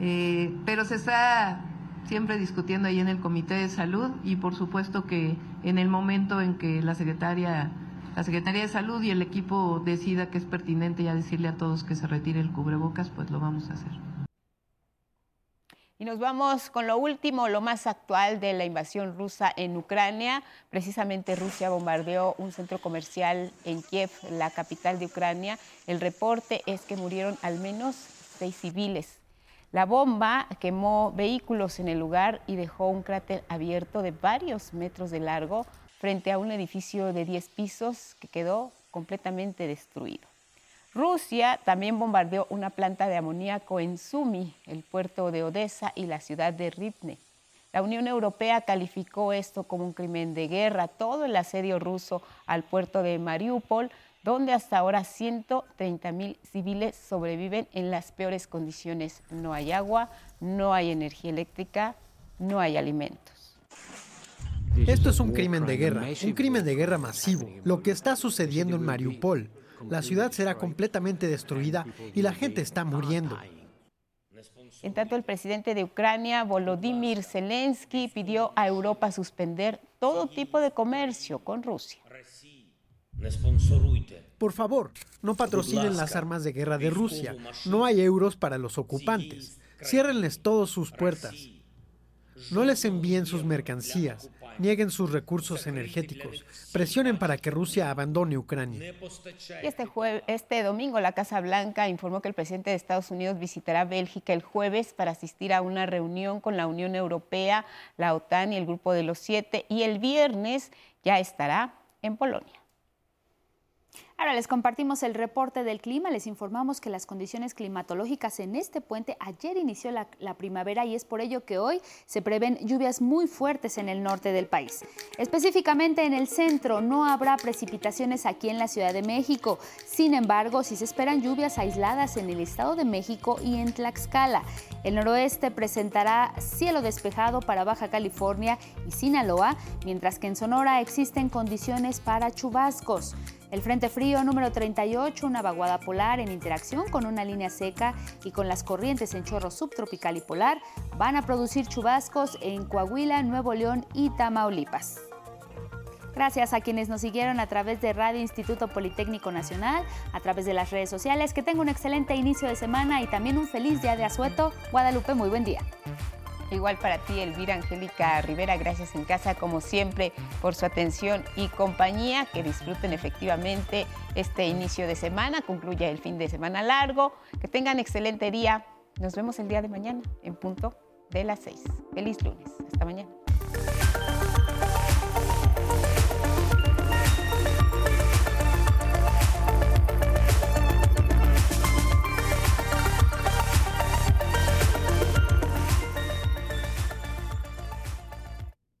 eh, pero se está siempre discutiendo ahí en el Comité de Salud y por supuesto que en el momento en que la Secretaría, la Secretaría de Salud y el equipo decida que es pertinente ya decirle a todos que se retire el cubrebocas, pues lo vamos a hacer. Y nos vamos con lo último, lo más actual de la invasión rusa en Ucrania. Precisamente Rusia bombardeó un centro comercial en Kiev, la capital de Ucrania. El reporte es que murieron al menos seis civiles. La bomba quemó vehículos en el lugar y dejó un cráter abierto de varios metros de largo frente a un edificio de 10 pisos que quedó completamente destruido. Rusia también bombardeó una planta de amoníaco en Sumi, el puerto de Odessa y la ciudad de Rivne. La Unión Europea calificó esto como un crimen de guerra, todo el asedio ruso al puerto de Mariupol, donde hasta ahora 130 mil civiles sobreviven en las peores condiciones. No hay agua, no hay energía eléctrica, no hay alimentos. Esto es un crimen de guerra, un crimen de guerra masivo. Lo que está sucediendo en Mariupol. La ciudad será completamente destruida y la gente está muriendo. En tanto, el presidente de Ucrania, Volodymyr Zelensky, pidió a Europa suspender todo tipo de comercio con Rusia. Por favor, no patrocinen las armas de guerra de Rusia. No hay euros para los ocupantes. Ciérrenles todas sus puertas. No les envíen sus mercancías, nieguen sus recursos energéticos, presionen para que Rusia abandone Ucrania. Y este, este domingo la Casa Blanca informó que el presidente de Estados Unidos visitará Bélgica el jueves para asistir a una reunión con la Unión Europea, la OTAN y el Grupo de los Siete, y el viernes ya estará en Polonia. Ahora les compartimos el reporte del clima. Les informamos que las condiciones climatológicas en este puente ayer inició la, primavera y es por ello que hoy se prevén lluvias muy fuertes en el norte del país. Específicamente en el centro no habrá precipitaciones aquí en la Ciudad de México. Sin embargo, sí se esperan lluvias aisladas en el Estado de México y en Tlaxcala. El noroeste presentará cielo despejado para Baja California y Sinaloa, mientras que en Sonora existen condiciones para chubascos. El Frente Frío número 38, una vaguada polar en interacción con una línea seca y con las corrientes en chorro subtropical y polar, van a producir chubascos en Coahuila, Nuevo León y Tamaulipas. Gracias a quienes nos siguieron a través de Radio Instituto Politécnico Nacional, a través de las redes sociales. Que tenga un excelente inicio de semana y también un feliz día de asueto. Guadalupe, muy buen día. Igual para ti, Elvira Angélica Rivera, gracias en casa como siempre por su atención y compañía. Que disfruten efectivamente este inicio de semana, concluya el fin de semana largo, que tengan excelente día. Nos vemos el día de mañana en punto de las seis. Feliz lunes. Hasta mañana.